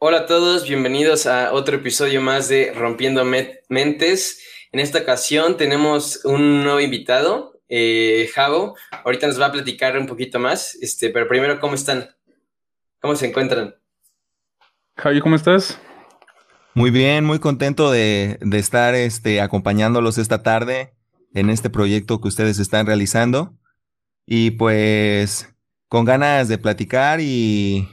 Hola a todos, bienvenidos a otro episodio más de Rompiendo Mentes. En esta ocasión tenemos un nuevo invitado, eh, Javo. Ahorita nos va a platicar un poquito más, este, pero primero, ¿cómo están? ¿Cómo se encuentran? Javi, ¿cómo estás? Muy bien, muy contento de, de estar este, acompañándolos esta tarde en este proyecto que ustedes están realizando. Y pues con ganas de platicar y,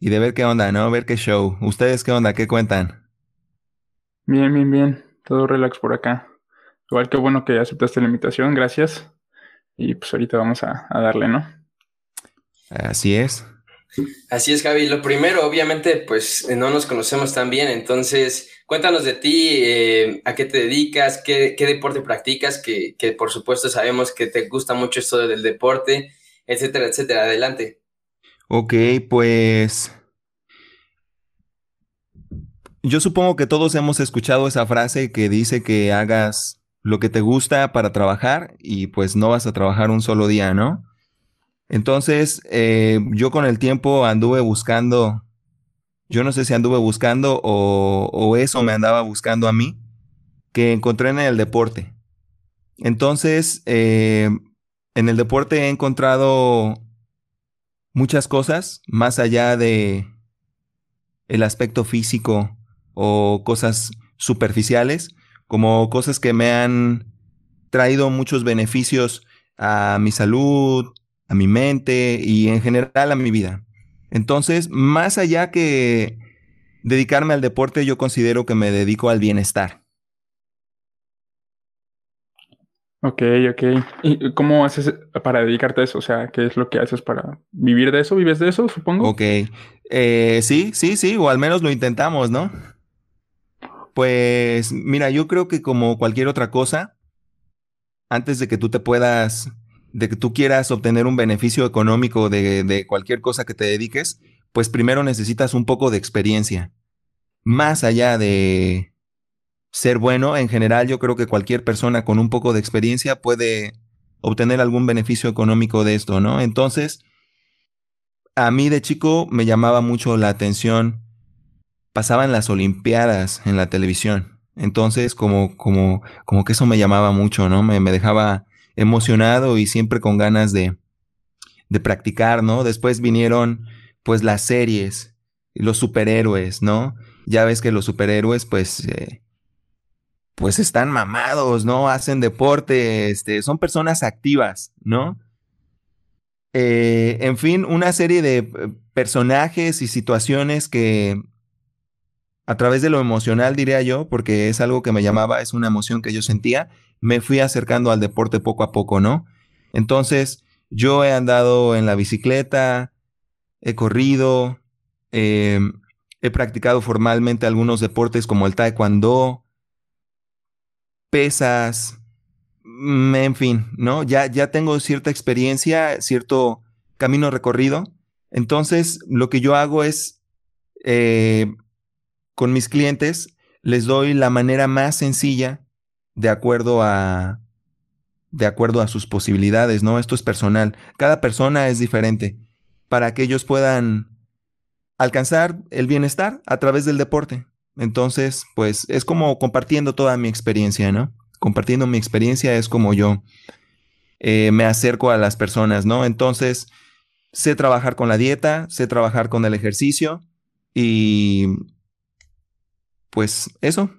y de ver qué onda, ¿no? Ver qué show. ¿Ustedes qué onda? ¿Qué cuentan? Bien, bien, bien. Todo relax por acá. Igual que bueno que aceptaste la invitación, gracias. Y pues ahorita vamos a, darle, ¿no? Así es. Así es, Javi. Lo primero, obviamente, pues no nos conocemos tan bien, entonces cuéntanos de ti, eh, a qué te dedicas, qué, deporte practicas, que, que, por supuesto sabemos que te gusta mucho esto del deporte, etcétera, etcétera. Adelante. Ok, pues yo supongo que todos hemos escuchado esa frase que dice que hagas lo que te gusta para trabajar y pues no vas a trabajar un solo día, ¿no? Entonces, eh, yo con el tiempo anduve buscando, yo no sé si anduve buscando o, eso me andaba buscando a mí, que encontré en el deporte. Entonces, eh, en el deporte he encontrado muchas cosas más allá de el aspecto físico o cosas superficiales, como cosas que me han traído muchos beneficios a mi salud, a mi mente y en general a mi vida. Entonces, más allá que dedicarme al deporte, yo considero que me dedico al bienestar. Ok, ok. ¿Y cómo haces para dedicarte a eso? O sea, ¿qué es lo que haces para vivir de eso? ¿Vives de eso, supongo? Ok. Eh, sí, sí, sí, o al menos lo intentamos, ¿no? Pues mira, yo creo que como cualquier otra cosa, antes de que tú te puedas, de que tú quieras obtener un beneficio económico de, de cualquier cosa que te dediques, pues primero necesitas un poco de experiencia. Más allá de, ser bueno. En general, yo creo que cualquier persona con un poco de experiencia puede obtener algún beneficio económico de esto, ¿no? Entonces, a mí de chico me llamaba mucho la atención. Pasaban las Olimpiadas en la televisión. Entonces, como, como, como que eso me llamaba mucho, ¿no? Me, me dejaba emocionado y siempre con ganas de, de practicar, ¿no? Después vinieron, pues, las series, los superhéroes, ¿no? Ya ves que los superhéroes, pues, eh, pues están mamados, ¿no? Hacen deporte, este, son personas activas, ¿no? Eh, en fin, una serie de eh, personajes y situaciones que a través de lo emocional, diría yo, porque es algo que me llamaba, es una emoción que yo sentía, me fui acercando al deporte poco a poco, ¿no? Entonces, yo he andado en la bicicleta, he corrido, em, he practicado formalmente algunos deportes como el taekwondo, pesas, mm, en fin, ¿no? Ya, ya tengo cierta experiencia, cierto camino recorrido. Entonces, lo que yo hago es, eh, con mis clientes, les doy la manera más sencilla de acuerdo a, de acuerdo a sus posibilidades, ¿no? Esto es personal. Cada persona es diferente para que ellos puedan alcanzar el bienestar a través del deporte. Entonces, pues es como compartiendo toda mi experiencia, ¿no? Compartiendo mi experiencia es como yo eh, me acerco a las personas, ¿no? Entonces, sé trabajar con la dieta, sé trabajar con el ejercicio y pues eso.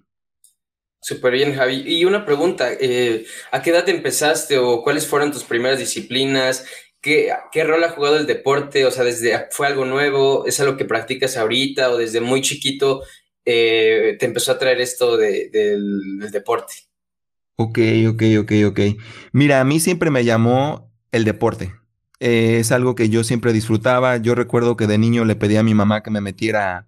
Súper bien, Javi. Y una pregunta, eh, ¿a qué edad empezaste o cuáles fueron tus primeras disciplinas? ¿Qué, ¿Qué, rol ha jugado el deporte? O sea, desde fue algo nuevo, es algo que practicas ahorita o desde muy chiquito eh, te empezó a traer esto del, deporte? Ok, ok, ok, ok. Mira, a mí siempre me llamó el deporte. Eh, es algo que yo siempre disfrutaba. Yo recuerdo que de niño le pedí a mi mamá que me metiera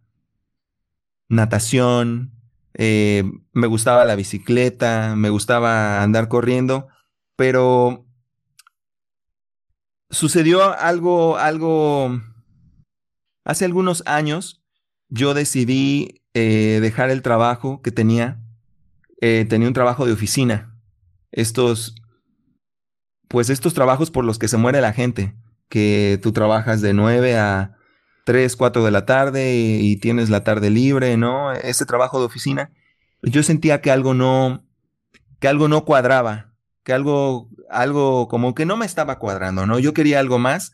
natación, eh, me gustaba la bicicleta, me gustaba andar corriendo, pero sucedió algo, algo, hace algunos años yo decidí eh, dejar el trabajo que tenía. Eh, tenía un trabajo de oficina. Estos, pues estos trabajos por los que se muere la gente, que tú trabajas de 9 a 3, 4 de la tarde y, y tienes la tarde libre, ¿no? Ese trabajo de oficina, yo sentía que algo no, que algo no cuadraba, que algo, algo como que no me estaba cuadrando, ¿no? Yo quería algo más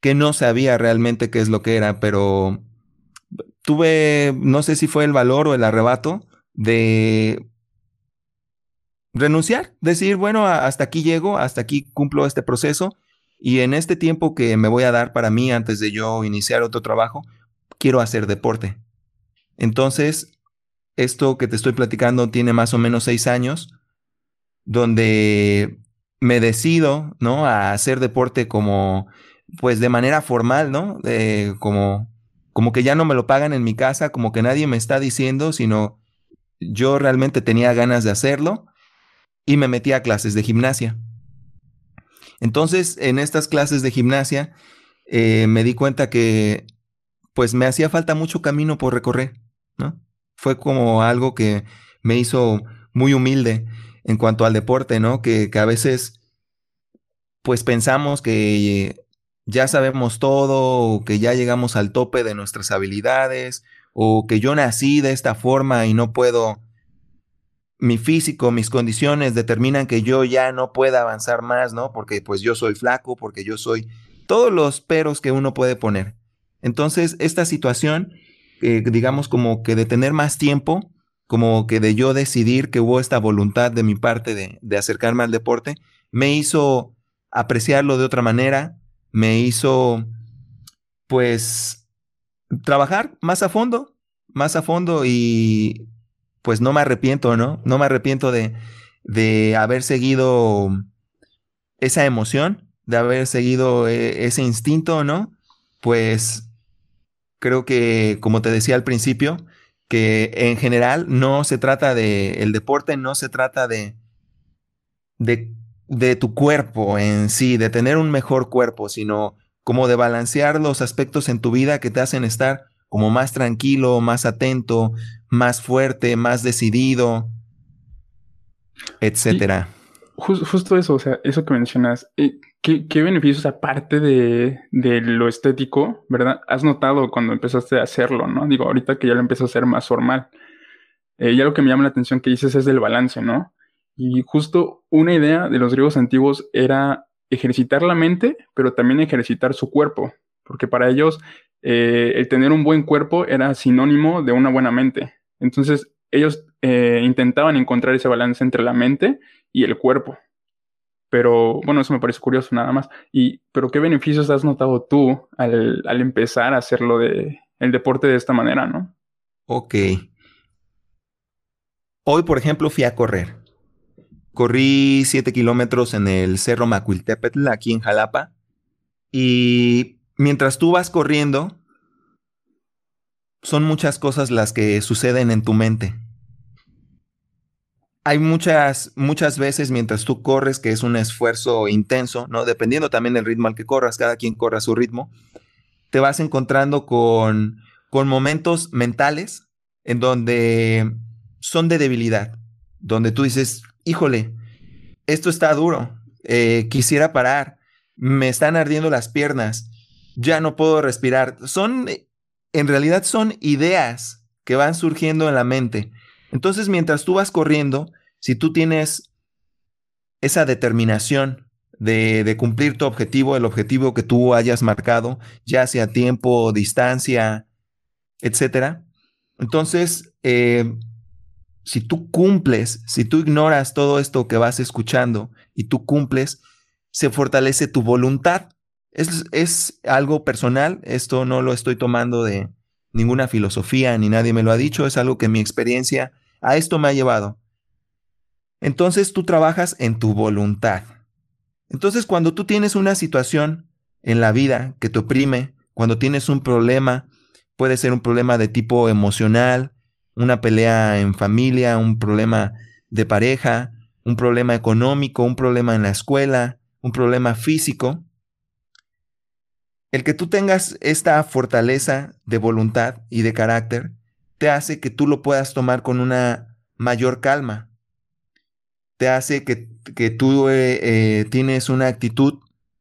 que no sabía realmente qué es lo que era, pero tuve, no sé si fue el valor o el arrebato de renunciar, decir, bueno, hasta aquí llego, hasta aquí cumplo este proceso y en este tiempo que me voy a dar para mí antes de yo iniciar otro trabajo, quiero hacer deporte. Entonces, esto que te estoy platicando tiene más o menos seis años, donde me decido, ¿no? A hacer deporte como, pues de manera formal, ¿no? como, como que ya no me lo pagan en mi casa, como que nadie me está diciendo, sino yo realmente tenía ganas de hacerlo y me metí a clases de gimnasia. Entonces, en estas clases de gimnasia, eh, me di cuenta que, pues, me hacía falta mucho camino por recorrer, ¿no? Fue como algo que me hizo muy humilde en cuanto al deporte, ¿no? Que, que a veces, pues, pensamos que ya sabemos todo, o que ya llegamos al tope de nuestras habilidades, o que yo nací de esta forma y no puedo mi físico, mis condiciones determinan que yo ya no pueda avanzar más, ¿no? Porque pues yo soy flaco, porque yo soy todos los peros que uno puede poner. Entonces, esta situación, eh, digamos como que de tener más tiempo, como que de yo decidir que hubo esta voluntad de mi parte de, de acercarme al deporte, me hizo apreciarlo de otra manera, me hizo pues trabajar más a fondo, más a fondo y pues no me arrepiento, ¿no? No me arrepiento de, de haber seguido esa emoción, de haber seguido eh, ese instinto, ¿no? Pues creo que, como te decía al principio, que en general no se trata de, el deporte no se trata de, de, de tu cuerpo en sí, de tener un mejor cuerpo, sino como de balancear los aspectos en tu vida que te hacen estar como más tranquilo, más atento, más fuerte, más decidido, etcétera. justo eso, o sea, eso que mencionas, eh, ¿qué, beneficios aparte de, lo estético, verdad? Has notado cuando empezaste a hacerlo, ¿no? Digo, ahorita que ya lo empiezas a hacer más formal. Eh, ya lo que me llama la atención que dices es del balance, ¿no? Y justo una idea de los griegos antiguos era ejercitar la mente, pero también ejercitar su cuerpo, porque para ellos eh, el tener un buen cuerpo era sinónimo de una buena mente. Entonces, ellos eh, intentaban encontrar ese balance entre la mente y el cuerpo. Pero bueno, eso me parece curioso nada más. Y, pero ¿qué beneficios has notado tú al, empezar a hacerlo de el deporte de esta manera, no? Ok. Hoy, por ejemplo, fui a correr. Corrí 7 kilómetros en el Cerro Macuiltepetl, aquí en Jalapa. Y mientras tú vas corriendo, son muchas cosas las que suceden en tu mente. Hay muchas, muchas veces mientras tú corres, que es un esfuerzo intenso, ¿no? Dependiendo también del ritmo al que corras, cada quien corra a su ritmo, te vas encontrando con, con momentos mentales en donde son de debilidad, donde tú dices, híjole, esto está duro, eh, quisiera parar, me están ardiendo las piernas, ya no puedo respirar. Son en realidad son ideas que van surgiendo en la mente. Entonces, mientras tú vas corriendo, si tú tienes esa determinación de, cumplir tu objetivo, el objetivo que tú hayas marcado, ya sea tiempo, distancia, etcétera, entonces, eh, si tú cumples, si tú ignoras todo esto que vas escuchando y tú cumples, se fortalece tu voluntad. Es, algo personal, esto no lo estoy tomando de ninguna filosofía, ni nadie me lo ha dicho, es algo que mi experiencia a esto me ha llevado. Entonces tú trabajas en tu voluntad. Entonces cuando tú tienes una situación en la vida que te oprime, cuando tienes un problema, puede ser un problema de tipo emocional, una pelea en familia, un problema de pareja, un problema económico, un problema en la escuela, un problema físico, el que tú tengas esta fortaleza de voluntad y de carácter te hace que tú lo puedas tomar con una mayor calma. Te hace que, que tú eh, eh, tienes una actitud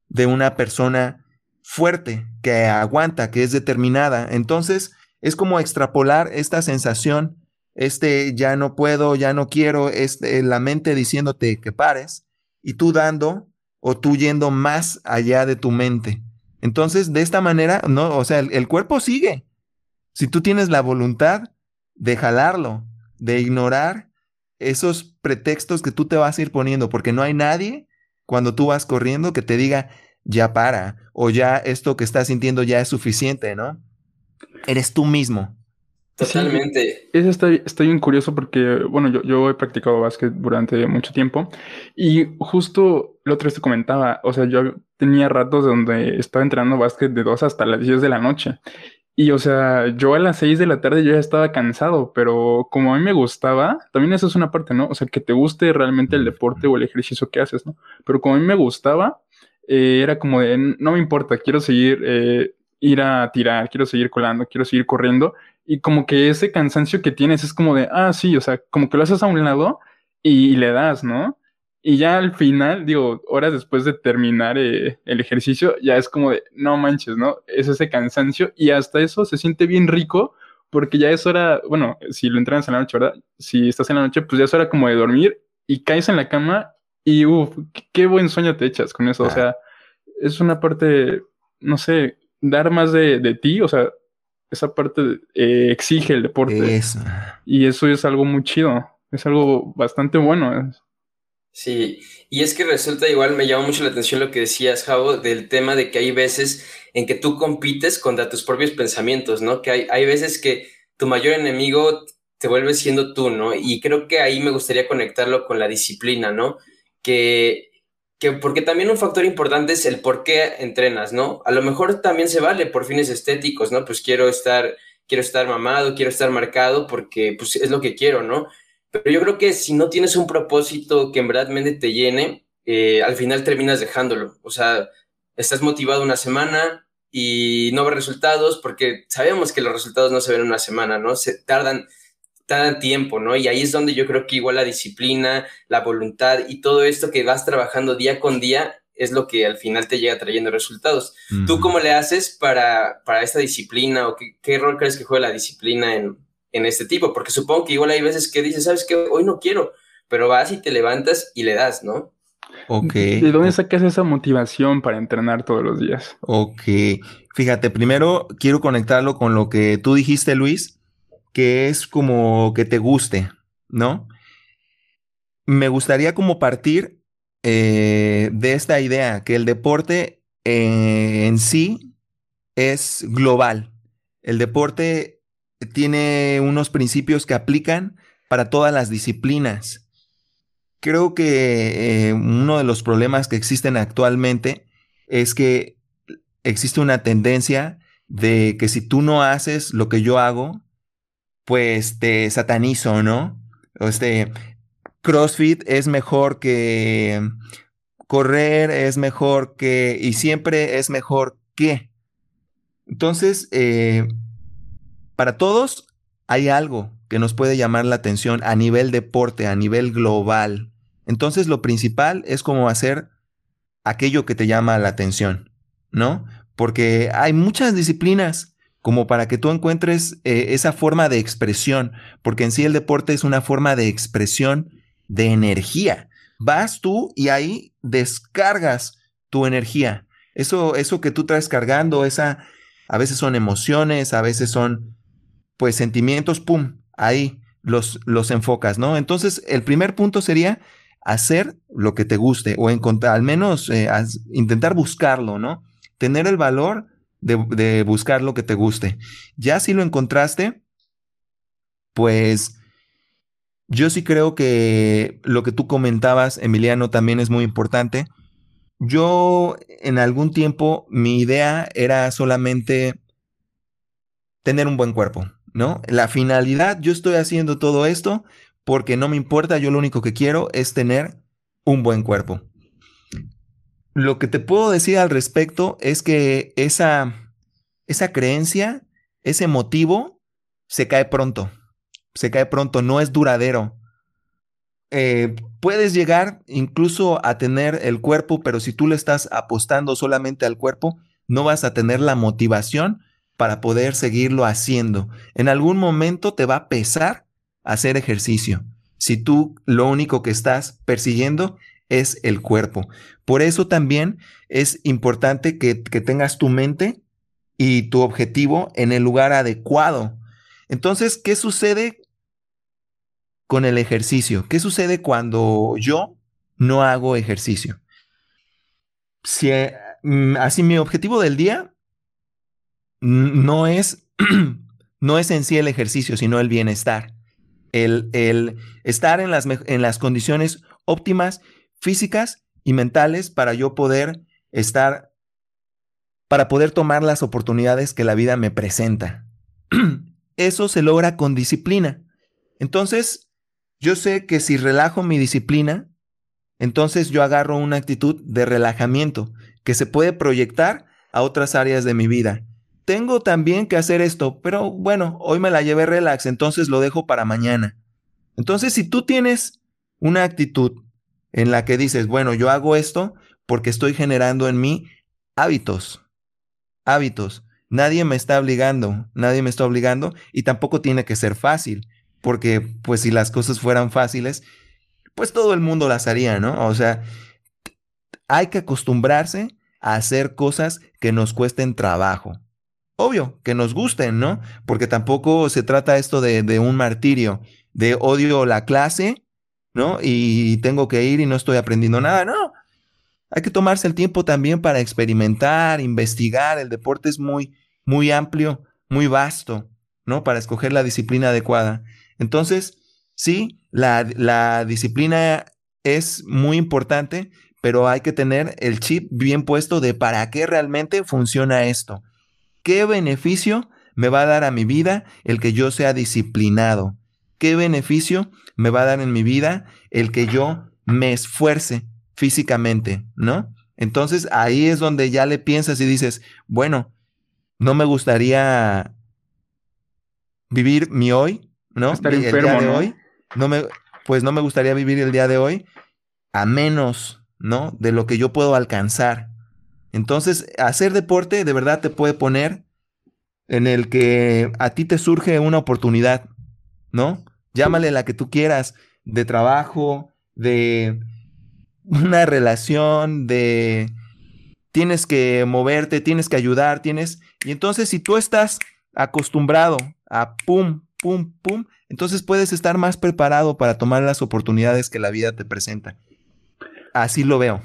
de una persona fuerte, que aguanta, que es determinada. Entonces, es como extrapolar esta sensación, este ya no puedo, ya no quiero, este, la mente diciéndote que pares y tú dando o tú yendo más allá de tu mente. Entonces, de esta manera, no, o sea, el cuerpo sigue. Si tú tienes la voluntad de jalarlo, de ignorar esos pretextos que tú te vas a ir poniendo, porque no hay nadie cuando tú vas corriendo que te diga, ya para, o ya esto que estás sintiendo ya es suficiente, ¿no? Eres tú mismo. Totalmente. eso está, está, bien curioso porque, bueno, yo, yo he practicado básquet durante mucho tiempo y justo lo otro te comentaba, o sea, yo tenía ratos donde estaba entrenando básquet de 2 hasta las 10 de la noche y o sea, yo a las 6 de la tarde yo ya estaba cansado, pero como a mí me gustaba, también eso es una parte, ¿no? O sea, que te guste realmente el deporte o el ejercicio que haces, ¿no? Pero como a mí me gustaba, eh, era como de, no me importa, quiero seguir, eh, ir a tirar, quiero seguir colando, quiero seguir corriendo. Y como que ese cansancio que tienes es como de, ah, sí, o sea, como que lo haces a un lado y le das, ¿no? Y ya al final, digo, horas después de terminar eh, el ejercicio, ya es como de, no manches, ¿no? Es ese cansancio y hasta eso se siente bien rico porque ya es hora, bueno, si lo entrenas en la noche, ¿verdad? Si estás en la noche, pues ya es hora como de dormir y caes en la cama y, uff, qué buen sueño te echas con eso. O sea, es una parte, no sé, dar más de, de ti, o sea, esa parte eh, exige el deporte. Y eso es algo muy chido, es algo bastante bueno. Sí, y es que resulta igual, me llama mucho la atención lo que decías, Javo, del tema de que hay veces en que tú compites contra tus propios pensamientos, ¿no? Que hay, hay veces que tu mayor enemigo te vuelve siendo tú, ¿no? Y creo que ahí me gustaría conectarlo con la disciplina, ¿no? Que, que porque también un factor importante es el por qué entrenas, ¿no? A lo mejor también se vale por fines estéticos, ¿no? Pues quiero estar, quiero estar mamado, quiero estar marcado porque pues es lo que quiero, ¿no? Pero yo creo que si no tienes un propósito que en verdad te llene, eh, al final terminas dejándolo. O sea, estás motivado una semana y no ves resultados porque sabemos que los resultados no se ven en una semana, ¿no? Se tardan, tardan tiempo, ¿no? Y ahí es donde yo creo que igual la disciplina, la voluntad y todo esto que vas trabajando día con día es lo que al final te llega trayendo resultados. ¿Tú cómo le haces para, para esta disciplina o qué, qué rol crees que juega la disciplina en, en este tipo, porque supongo que igual hay veces que dices, sabes que hoy no quiero, pero vas y te levantas y le das, ¿no? Ok. ¿De dónde sacas esa motivación para entrenar todos los días? Ok. Fíjate, primero quiero conectarlo con lo que tú dijiste, Luis, que es como que te guste, ¿no? Me gustaría como partir eh, de esta idea, que el deporte eh, en sí es global. El deporte tiene unos principios que aplican para todas las disciplinas. Creo que eh, uno de los problemas que existen actualmente es que existe una tendencia de que si tú no haces lo que yo hago, pues te satanizo, ¿no? Este CrossFit es mejor que correr, es mejor que y siempre es mejor que. Entonces, eh, para todos hay algo que nos puede llamar la atención a nivel deporte, a nivel global. Entonces lo principal es como hacer aquello que te llama la atención, ¿no? Porque hay muchas disciplinas como para que tú encuentres eh, esa forma de expresión, porque en sí el deporte es una forma de expresión de energía. Vas tú y ahí descargas tu energía. Eso, eso que tú traes cargando, esa, a veces son emociones, a veces son pues sentimientos, pum, ahí los, los enfocas, ¿no? Entonces, el primer punto sería hacer lo que te guste o encontrar, al menos eh, intentar buscarlo, ¿no? Tener el valor de, buscar lo que te guste. Ya si lo encontraste, pues yo sí creo que lo que tú comentabas, Emiliano, también es muy importante. Yo en algún tiempo mi idea era solamente tener un buen cuerpo. ¿no? La finalidad, yo estoy haciendo todo esto porque no me importa, yo lo único que quiero es tener un buen cuerpo. Lo que te puedo decir al respecto es que esa, esa creencia, ese motivo, se cae pronto. Se cae pronto, no es duradero. Eh, puedes llegar incluso a tener el cuerpo, pero si tú le estás apostando solamente al cuerpo, no vas a tener la motivación para poder seguirlo haciendo. En algún momento te va a pesar hacer ejercicio si tú lo único que estás persiguiendo es el cuerpo. Por eso también es importante que, que tengas tu mente y tu objetivo en el lugar adecuado. Entonces, ¿qué sucede con el ejercicio? ¿Qué sucede cuando yo no hago ejercicio? Si, mm, así mi objetivo del día no es, no es en sí el ejercicio, sino el bienestar. El, el estar en las, en las condiciones óptimas físicas y mentales para yo poder estar, para poder tomar las oportunidades que la vida me presenta. Eso se logra con disciplina. Entonces, yo sé que si relajo mi disciplina, entonces yo agarro una actitud de relajamiento que se puede proyectar a otras áreas de mi vida. Tengo también que hacer esto, pero bueno, hoy me la llevé relax, entonces lo dejo para mañana. Entonces, si tú tienes una actitud en la que dices, bueno, yo hago esto porque estoy generando en mí hábitos, hábitos. Nadie me está obligando, nadie me está obligando y tampoco tiene que ser fácil, porque pues si las cosas fueran fáciles, pues todo el mundo las haría, ¿no? O sea, hay que acostumbrarse a hacer cosas que nos cuesten trabajo. Obvio, que nos gusten, ¿no? Porque tampoco se trata esto de, de un martirio, de odio la clase, ¿no? Y tengo que ir y no estoy aprendiendo nada, no. Hay que tomarse el tiempo también para experimentar, investigar. El deporte es muy, muy amplio, muy vasto, ¿no? Para escoger la disciplina adecuada. Entonces, sí, la, la disciplina es muy importante, pero hay que tener el chip bien puesto de para qué realmente funciona esto. ¿Qué beneficio me va a dar a mi vida el que yo sea disciplinado? ¿Qué beneficio me va a dar en mi vida el que yo me esfuerce físicamente, ¿no? Entonces ahí es donde ya le piensas y dices, bueno, no me gustaría vivir mi hoy, ¿no? Estar el enfermo, día de ¿no? hoy, no me, pues no me gustaría vivir el día de hoy a menos, ¿no? De lo que yo puedo alcanzar. Entonces, hacer deporte de verdad te puede poner en el que a ti te surge una oportunidad, ¿no? Llámale la que tú quieras, de trabajo, de una relación, de tienes que moverte, tienes que ayudar, tienes... Y entonces si tú estás acostumbrado a pum, pum, pum, entonces puedes estar más preparado para tomar las oportunidades que la vida te presenta. Así lo veo.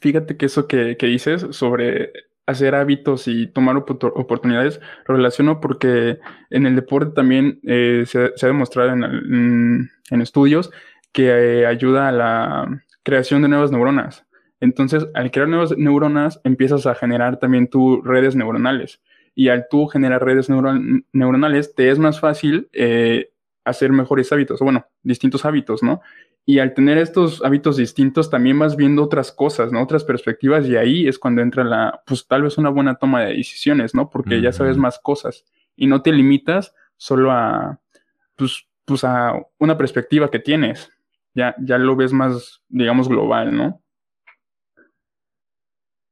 Fíjate que eso que, que dices sobre hacer hábitos y tomar opor- oportunidades, lo relaciono porque en el deporte también eh, se, ha demostrado en, en- estudios que eh, ayuda a la creación de nuevas neuronas. Entonces, al crear nuevas neuronas, empiezas a generar también tus redes neuronales. Y al tú generar redes neuron- neuronales, te es más fácil eh, hacer mejores hábitos, o bueno, distintos hábitos, ¿no? Y al tener estos hábitos distintos, también vas viendo otras cosas, ¿no? Otras perspectivas, y ahí es cuando entra la, pues tal vez una buena toma de decisiones, ¿no? Porque ya sabes más cosas y no te limitas solo a, pues, pues a una perspectiva que tienes. Ya, ya lo ves más, digamos, global, ¿no?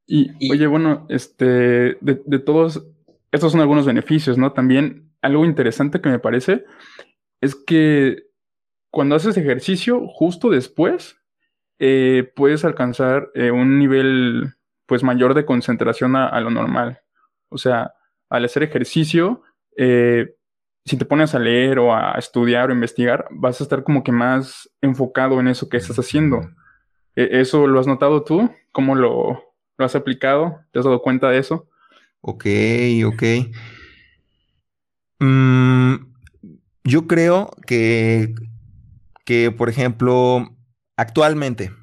Y, Y- oye, bueno, este, de, de todos, estos son algunos beneficios, ¿no? También algo interesante que me parece es que cuando haces ejercicio, justo después, eh, puedes alcanzar eh, un nivel, pues, mayor de concentración a, lo normal. O sea, al hacer ejercicio, eh, si te pones a leer o a estudiar o investigar, vas a estar como que más enfocado en eso que estás haciendo. E- ¿Eso lo has notado tú? ¿Cómo lo, lo has aplicado? ¿Te has dado cuenta de eso? Ok, ok. Mm, yo creo que, que, por ejemplo, actualmente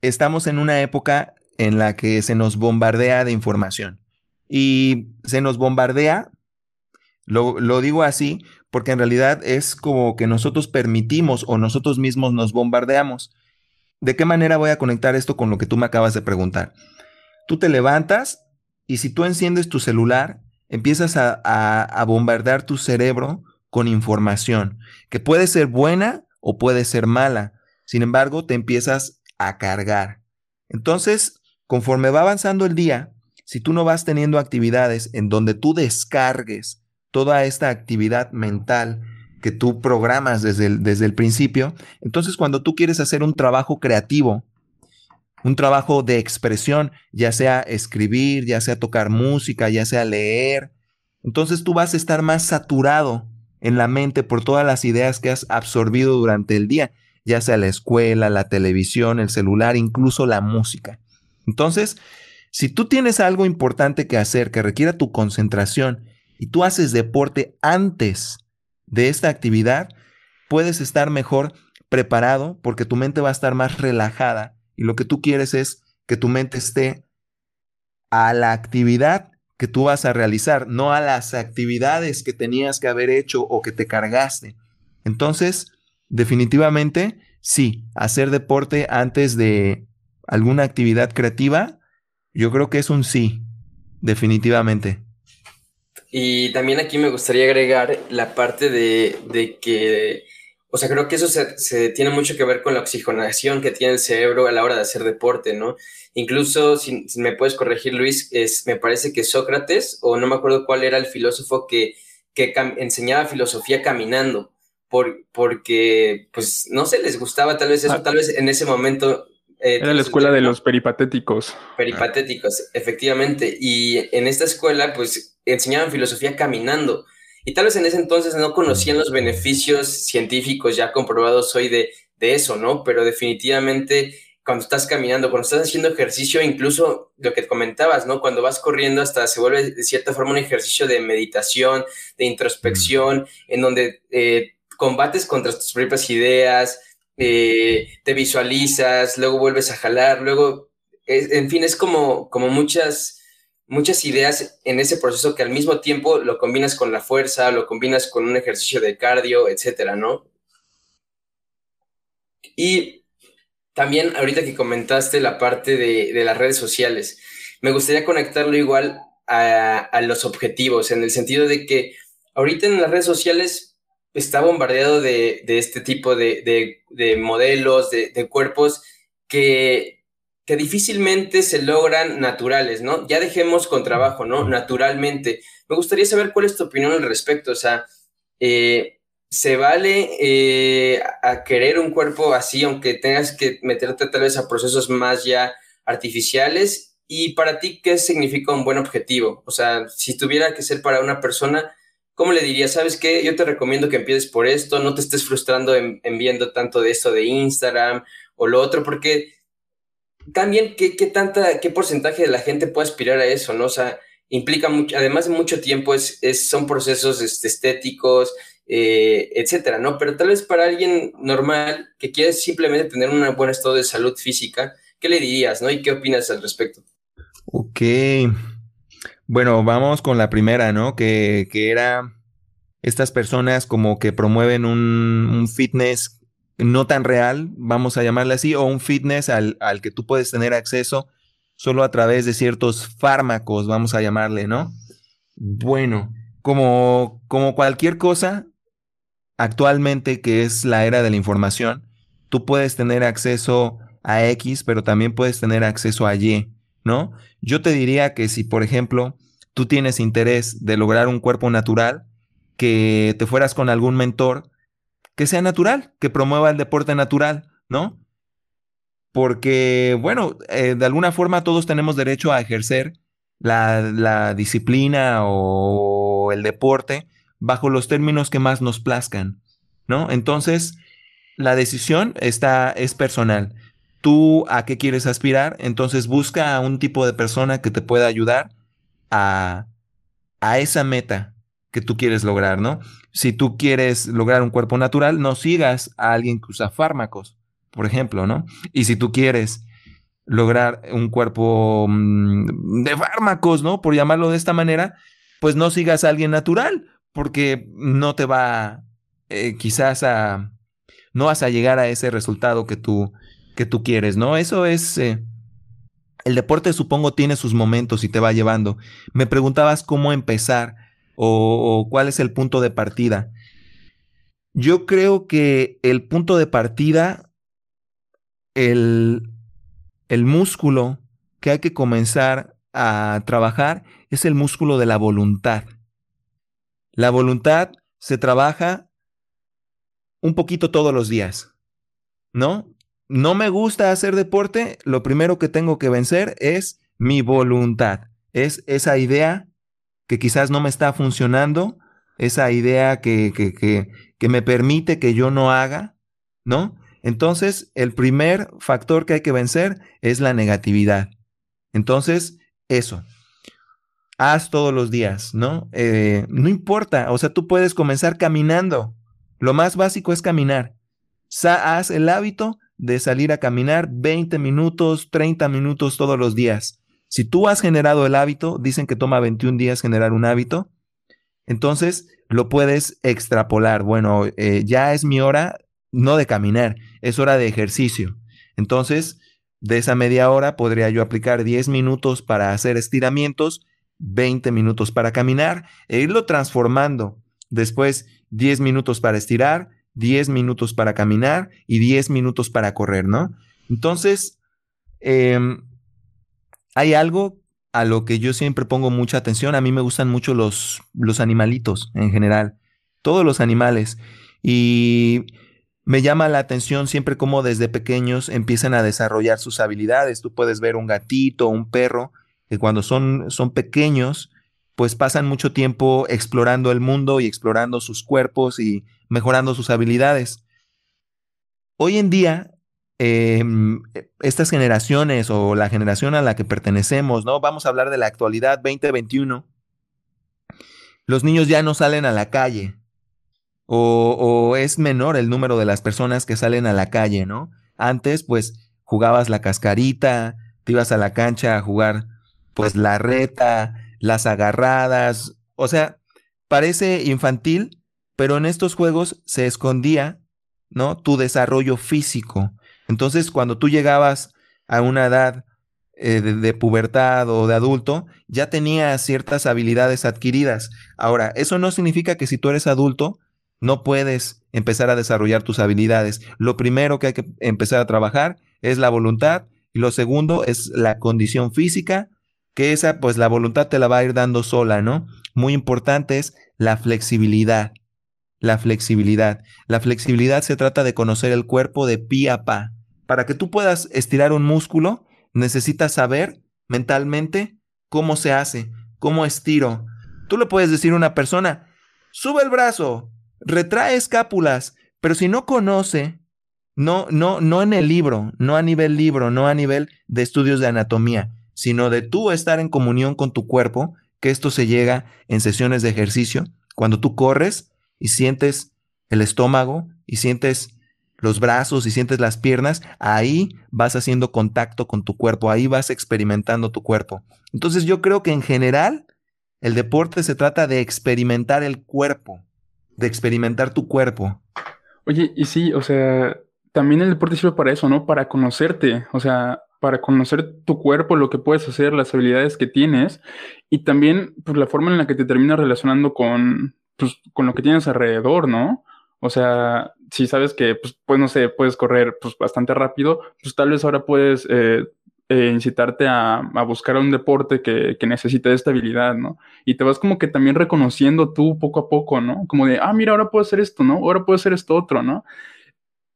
estamos en una época en la que se nos bombardea de información. Y se nos bombardea, lo, lo digo así, porque en realidad es como que nosotros permitimos o nosotros mismos nos bombardeamos. ¿De qué manera voy a conectar esto con lo que tú me acabas de preguntar? Tú te levantas y si tú enciendes tu celular, empiezas a, a, a bombardear tu cerebro con información, que puede ser buena o puede ser mala. Sin embargo, te empiezas a cargar. Entonces, conforme va avanzando el día, si tú no vas teniendo actividades en donde tú descargues toda esta actividad mental que tú programas desde el, desde el principio, entonces cuando tú quieres hacer un trabajo creativo, un trabajo de expresión, ya sea escribir, ya sea tocar música, ya sea leer, entonces tú vas a estar más saturado en la mente por todas las ideas que has absorbido durante el día, ya sea la escuela, la televisión, el celular, incluso la música. Entonces, si tú tienes algo importante que hacer que requiera tu concentración y tú haces deporte antes de esta actividad, puedes estar mejor preparado porque tu mente va a estar más relajada y lo que tú quieres es que tu mente esté a la actividad que tú vas a realizar, no a las actividades que tenías que haber hecho o que te cargaste. Entonces, definitivamente, sí, hacer deporte antes de alguna actividad creativa, yo creo que es un sí, definitivamente. Y también aquí me gustaría agregar la parte de, que, o sea, creo que eso se, tiene mucho que ver con la oxigenación que tiene el cerebro a la hora de hacer deporte, ¿no? Incluso, si, me puedes corregir, Luis, es, me parece que Sócrates, o no me acuerdo cuál era el filósofo que, que enseñaba filosofía caminando, por, porque, pues, no sé, les gustaba tal vez eso, ah. tal vez en ese momento eh, Era la escuela de los peripatéticos. Peripatéticos, efectivamente. Y en esta escuela, pues, enseñaban filosofía caminando. Y tal vez en ese entonces no conocían los beneficios científicos ya comprobados hoy de, de eso, ¿no? Pero definitivamente cuando estás caminando, cuando estás haciendo ejercicio, incluso lo que comentabas, ¿no? Cuando vas corriendo hasta se vuelve de cierta forma un ejercicio de meditación, de introspección, en donde eh, combates contra tus propias ideas, eh, te visualizas, luego vuelves a jalar, luego, en fin, es como, como muchas, muchas ideas en ese proceso que al mismo tiempo lo combinas con la fuerza, lo combinas con un ejercicio de cardio, etcétera, ¿no? Y también ahorita que comentaste la parte de, de las redes sociales, me gustaría conectarlo igual a, a los objetivos, en el sentido de que ahorita en las redes sociales está bombardeado de, este tipo de, modelos, de, cuerpos que, que, difícilmente se logran naturales, ¿no? Ya dejemos con trabajo, ¿no? Naturalmente. Me gustaría saber cuál es tu opinión al respecto, o sea, eh, ¿se vale eh, a querer un cuerpo así, aunque tengas que meterte tal vez a procesos más ya artificiales? Y para ti, ¿qué significa un buen objetivo? O sea, si tuviera que ser para una persona, ¿cómo le diría? ¿Sabes qué? Yo te recomiendo que empieces por esto, no te estés frustrando en, viendo tanto de esto de Instagram o lo otro, porque también qué, qué, tanta, qué porcentaje de la gente puede aspirar a eso, ¿no? O sea, implica mucho, además de mucho tiempo, es, es son procesos este, estéticos, eh, etcétera, ¿no? Pero tal vez para alguien normal que quiere simplemente tener un buen estado de salud física, ¿qué le dirías, no? ¿Y qué opinas al respecto? Ok, bueno, vamos con la primera, ¿no? Que, que era estas personas como que promueven un, fitness no tan real, vamos a llamarle así, o un fitness al, al, que tú puedes tener acceso solo a través de ciertos fármacos, vamos a llamarle, ¿no? Bueno, como, como cualquier cosa, actualmente que es la era de la información, tú puedes tener acceso a X, pero también puedes tener acceso a Y. ¿no? Yo te diría que si, por ejemplo, tú tienes interés de lograr un cuerpo natural, que te fueras con algún mentor que sea natural, que promueva el deporte natural, ¿no? Porque, bueno, eh, de alguna forma todos tenemos derecho a ejercer la, la, disciplina o el deporte bajo los términos que más nos plazcan, ¿no? Entonces, la decisión está, es personal tú a qué quieres aspirar, entonces busca a un tipo de persona que te pueda ayudar a, a esa meta que tú quieres lograr, ¿no? Si tú quieres lograr un cuerpo natural, no sigas a alguien que usa fármacos, por ejemplo, ¿no? Y si tú quieres lograr un cuerpo mm, de fármacos, ¿no? Por llamarlo de esta manera, pues no sigas a alguien natural, porque no te va eh, quizás a, no vas a llegar a ese resultado que tú, que tú quieres, ¿no? Eso es... Eh, el deporte supongo tiene sus momentos y te va llevando. Me preguntabas cómo empezar o, cuál es el punto de partida. Yo creo que el punto de partida, el, el músculo que hay que comenzar a trabajar es el músculo de la voluntad. La voluntad se trabaja un poquito todos los días, ¿no? No me gusta hacer deporte, lo primero que tengo que vencer es mi voluntad. Es esa idea que quizás no me está funcionando, esa idea que, que, que, me permite que yo no haga, ¿no? Entonces, el primer factor que hay que vencer es la negatividad. Entonces, eso. Haz todos los días, ¿no? Eh, no importa, o sea, tú puedes comenzar caminando. Lo más básico es caminar. haz el hábito de salir a caminar 20 minutos, 30 minutos todos los días. Si tú has generado el hábito, dicen que toma 21 días generar un hábito, entonces lo puedes extrapolar. Bueno, eh, ya es mi hora no de caminar, es hora de ejercicio. Entonces, de esa media hora podría yo aplicar 10 minutos para hacer estiramientos, 20 minutos para caminar e irlo transformando. Después 10 minutos para estirar, 10 minutos para caminar y 10 minutos para correr, ¿no? Entonces, em, hay algo a lo que yo siempre pongo mucha atención. A mí me gustan mucho los, los animalitos en general, todos los animales. Y me llama la atención siempre cómo desde pequeños empiezan a desarrollar sus habilidades. Tú puedes ver un gatito, un perro, que cuando son, son pequeños, pues pasan mucho tiempo explorando el mundo y explorando sus cuerpos y mejorando sus habilidades. Hoy en día, em, estas generaciones o la generación a la que pertenecemos, ¿no? Vamos a hablar de la actualidad 2021. Los niños ya no salen a la calle, o, es menor el número de las personas que salen a la calle, ¿no? Antes, pues, jugabas la cascarita, te ibas a la cancha a jugar, pues, la reta, las agarradas, o sea, parece infantil, pero en estos juegos se escondía, ¿no? Tu desarrollo físico. Entonces, cuando tú llegabas a una edad eh, de, de, pubertad o de adulto, ya tenías ciertas habilidades adquiridas. Ahora, eso no significa que si tú eres adulto, no puedes empezar a desarrollar tus habilidades. Lo primero que hay que empezar a trabajar es la voluntad y lo segundo es la condición física, que esa pues la voluntad te la va a ir dando sola, ¿no? Muy importante es la flexibilidad. La flexibilidad. La flexibilidad se trata de conocer el cuerpo de pie a pa. Para que tú puedas estirar un músculo, necesitas saber mentalmente cómo se hace, cómo estiro. Tú le puedes decir a una persona, sube el brazo, retrae escápulas, pero si no conoce, no, no, no en el libro, no a nivel libro, no a nivel de estudios de anatomía, sino de tú estar en comunión con tu cuerpo, que esto se llega en sesiones de ejercicio, cuando tú corres y sientes el estómago y sientes los brazos y sientes las piernas, ahí vas haciendo contacto con tu cuerpo, ahí vas experimentando tu cuerpo. Entonces yo creo que en general el deporte se trata de experimentar el cuerpo, de experimentar tu cuerpo. Oye, y sí, o sea, también el deporte sirve para eso, ¿no? Para conocerte, o sea, para conocer tu cuerpo, lo que puedes hacer, las habilidades que tienes y también pues, la forma en la que te terminas relacionando con, pues, con lo que tienes alrededor, ¿no? O sea, si sabes que, pues, pues, no sé, puedes correr pues, bastante rápido, pues tal vez ahora puedes eh, eh, incitarte a, buscar un deporte que, que necesite estabilidad, ¿no? Y te vas como que también reconociendo tú poco a poco, ¿no? Como de, ah, mira, ahora puedo hacer esto, ¿no? Ahora puedo hacer esto otro, ¿no?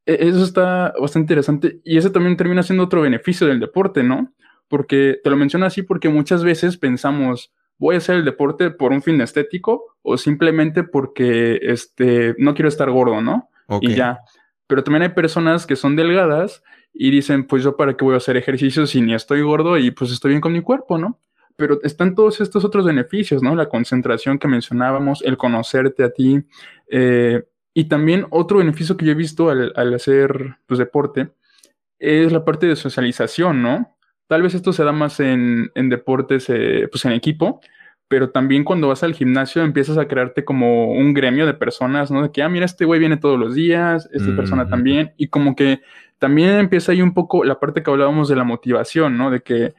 E, eso está bastante interesante y ese también termina siendo otro beneficio del deporte, ¿no? Porque te lo menciono así porque muchas veces pensamos, voy a hacer el deporte por un fin estético o simplemente porque este, no quiero estar gordo, ¿no? Y ya. Pero también hay personas que son delgadas y dicen, pues yo para qué voy a hacer ejercicio si ni estoy gordo y pues estoy bien con mi cuerpo, ¿no? Pero están todos estos otros beneficios, ¿no? La concentración que mencionábamos, el conocerte a ti. Eh, y también otro beneficio que yo he visto al, hacer pues, deporte es la parte de socialización, ¿no? Tal vez esto se da más en, deportes, eh, pues en equipo, pero también cuando vas al gimnasio empiezas a crearte como un gremio de personas, ¿no? De que, ah, mira, este güey viene todos los días, esta persona también, y como que también empieza ahí un poco la parte que hablábamos de la motivación, ¿no? De que,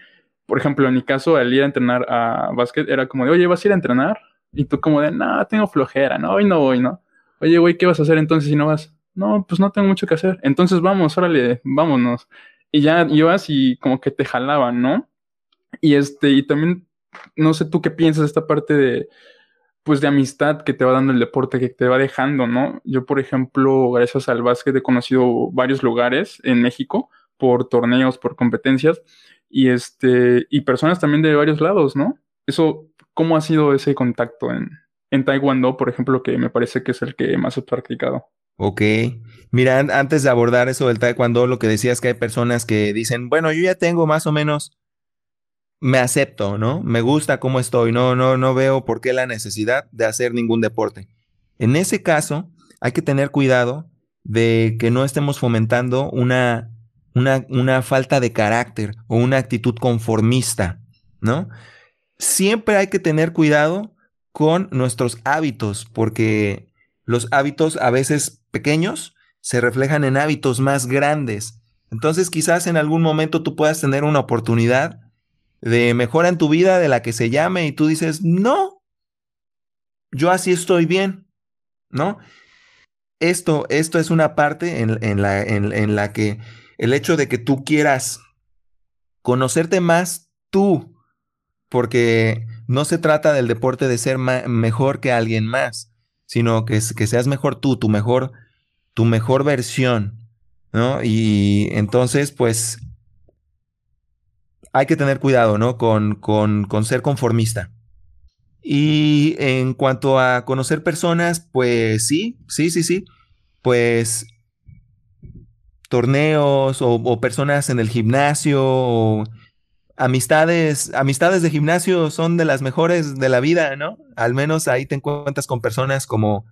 por ejemplo, en mi caso, al ir a entrenar a básquet, era como de, oye, ¿vas a ir a entrenar? Y tú como de, no, tengo flojera, no, hoy no voy, ¿no? Oye, güey, ¿qué vas a hacer entonces si no vas? No, pues no tengo mucho que hacer. Entonces vamos, órale, vámonos. Y ya ibas y como que te jalaban, ¿no? Y este, y también, no sé tú qué piensas esta parte de, pues de amistad que te va dando el deporte, que te va dejando, ¿no? Yo, por ejemplo, gracias al básquet he conocido varios lugares en México por torneos, por competencias, y este, y personas también de varios lados, ¿no? Eso, ¿cómo ha sido ese contacto en, en Taekwondo, por ejemplo, que me parece que es el que más he practicado? Ok. Mira, antes de abordar eso del Taekwondo, lo que decías que hay personas que dicen, bueno, yo ya tengo más o menos me acepto, ¿no? Me gusta cómo estoy, no, no, no veo por qué la necesidad de hacer ningún deporte. En ese caso, hay que tener cuidado de que no estemos fomentando una, una, una falta de carácter o una actitud conformista, ¿no? Siempre hay que tener cuidado con nuestros hábitos, porque los hábitos a veces pequeños se reflejan en hábitos más grandes. Entonces quizás en algún momento tú puedas tener una oportunidad de mejora en tu vida de la que se llame y tú dices, no, yo así estoy bien, ¿no? Esto, esto es una parte en, la, en, la que el hecho de que tú quieras conocerte más tú, porque no se trata del deporte de ser mejor que alguien más, sino que, que seas mejor tú, tu mejor, tu mejor versión, ¿no? Y entonces, pues, hay que tener cuidado, ¿no? Con, con, con ser conformista. Y en cuanto a conocer personas, pues sí, sí, sí, sí. Pues torneos o, personas en el gimnasio o amistades, amistades de gimnasio son de las mejores de la vida, ¿no? Al menos ahí te encuentras con personas como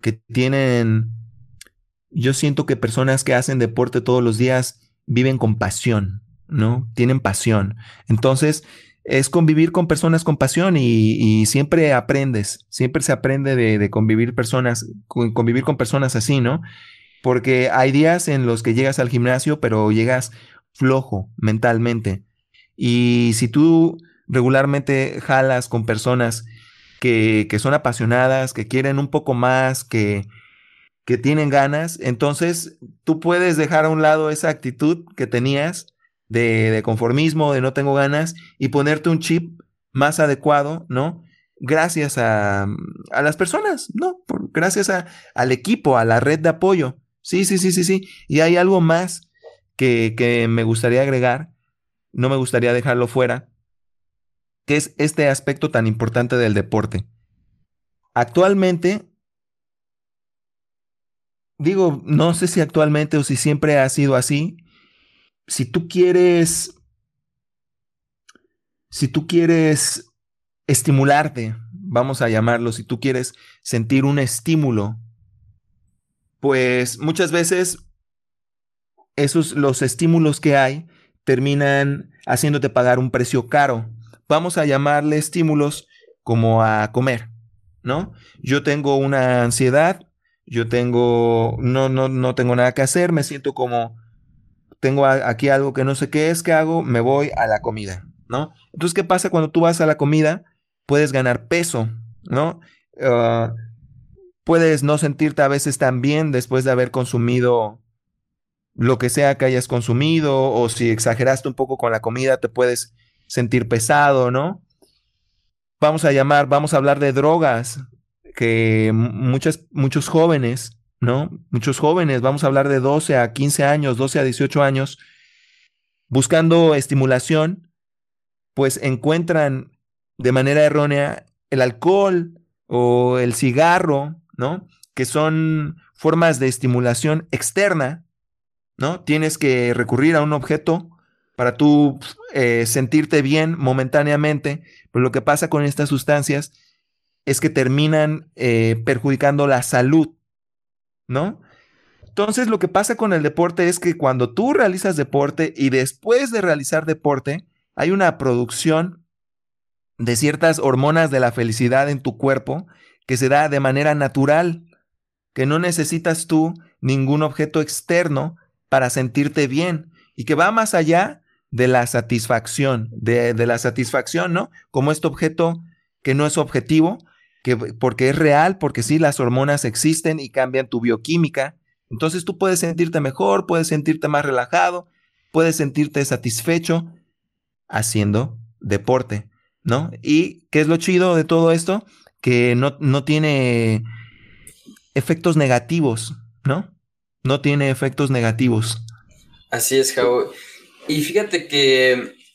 que tienen, yo siento que personas que hacen deporte todos los días viven con pasión, ¿no? Tienen pasión. Entonces, es convivir con personas con pasión y, siempre aprendes, siempre se aprende de, convivir personas, convivir con personas así, ¿no? Porque hay días en los que llegas al gimnasio, pero llegas flojo mentalmente. Y si tú regularmente jalas con personas que, que son apasionadas, que quieren un poco más, que, que tienen ganas, entonces tú puedes dejar a un lado esa actitud que tenías de, conformismo, de no tengo ganas, y ponerte un chip más adecuado, ¿no? Gracias a, a las personas, ¿no? gracias a, al equipo, a la red de apoyo. Sí, sí, sí, sí, sí. Y hay algo más que, que me gustaría agregar, no me gustaría dejarlo fuera, que es este aspecto tan importante del deporte. Actualmente, digo, no sé si actualmente o si siempre ha sido así, si tú quieres, si tú quieres estimularte, vamos a llamarlo, si tú quieres sentir un estímulo, pues muchas veces esos los estímulos que hay terminan haciéndote pagar un precio caro. Vamos a llamarle estímulos como a comer, ¿no? Yo tengo una ansiedad, yo tengo no no no tengo nada que hacer, me siento como tengo aquí algo que no sé qué es, ¿qué hago? Me voy a la comida, ¿no? Entonces, ¿qué pasa cuando tú vas a la comida? Puedes ganar peso, ¿no? Ah, puedes no sentirte a veces tan bien después de haber consumido lo que sea que hayas consumido, o si exageraste un poco con la comida, te puedes sentir pesado, ¿no? Vamos a llamar, vamos a hablar de drogas, que muchos jóvenes ¿no? Muchos jóvenes, vamos a hablar de 12 a 15 años, 12 a 18 años, buscando estimulación, pues encuentran de manera errónea el alcohol o el cigarro, ¿no? Que son formas de estimulación externa, ¿no? Tienes que recurrir a un objeto para tú eh, sentirte bien momentáneamente, pero lo que pasa con estas sustancias es que terminan eh, perjudicando la salud ¿no? Entonces lo que pasa con el deporte es que cuando tú realizas deporte y después de realizar deporte, hay una producción de ciertas hormonas de la felicidad en tu cuerpo que se da de manera natural, que no necesitas tú ningún objeto externo para sentirte bien y que va más allá de la satisfacción, de, de la satisfacción, ¿no? Como este objeto que no es objetivo, porque es real, porque sí, las hormonas existen y cambian tu bioquímica. Entonces tú puedes sentirte mejor, puedes sentirte más relajado, puedes sentirte satisfecho haciendo deporte, ¿no? ¿Y qué es lo chido de todo esto? Que no, no tiene efectos negativos, ¿no? No tiene efectos negativos. Así es, Jau. Y fíjate que,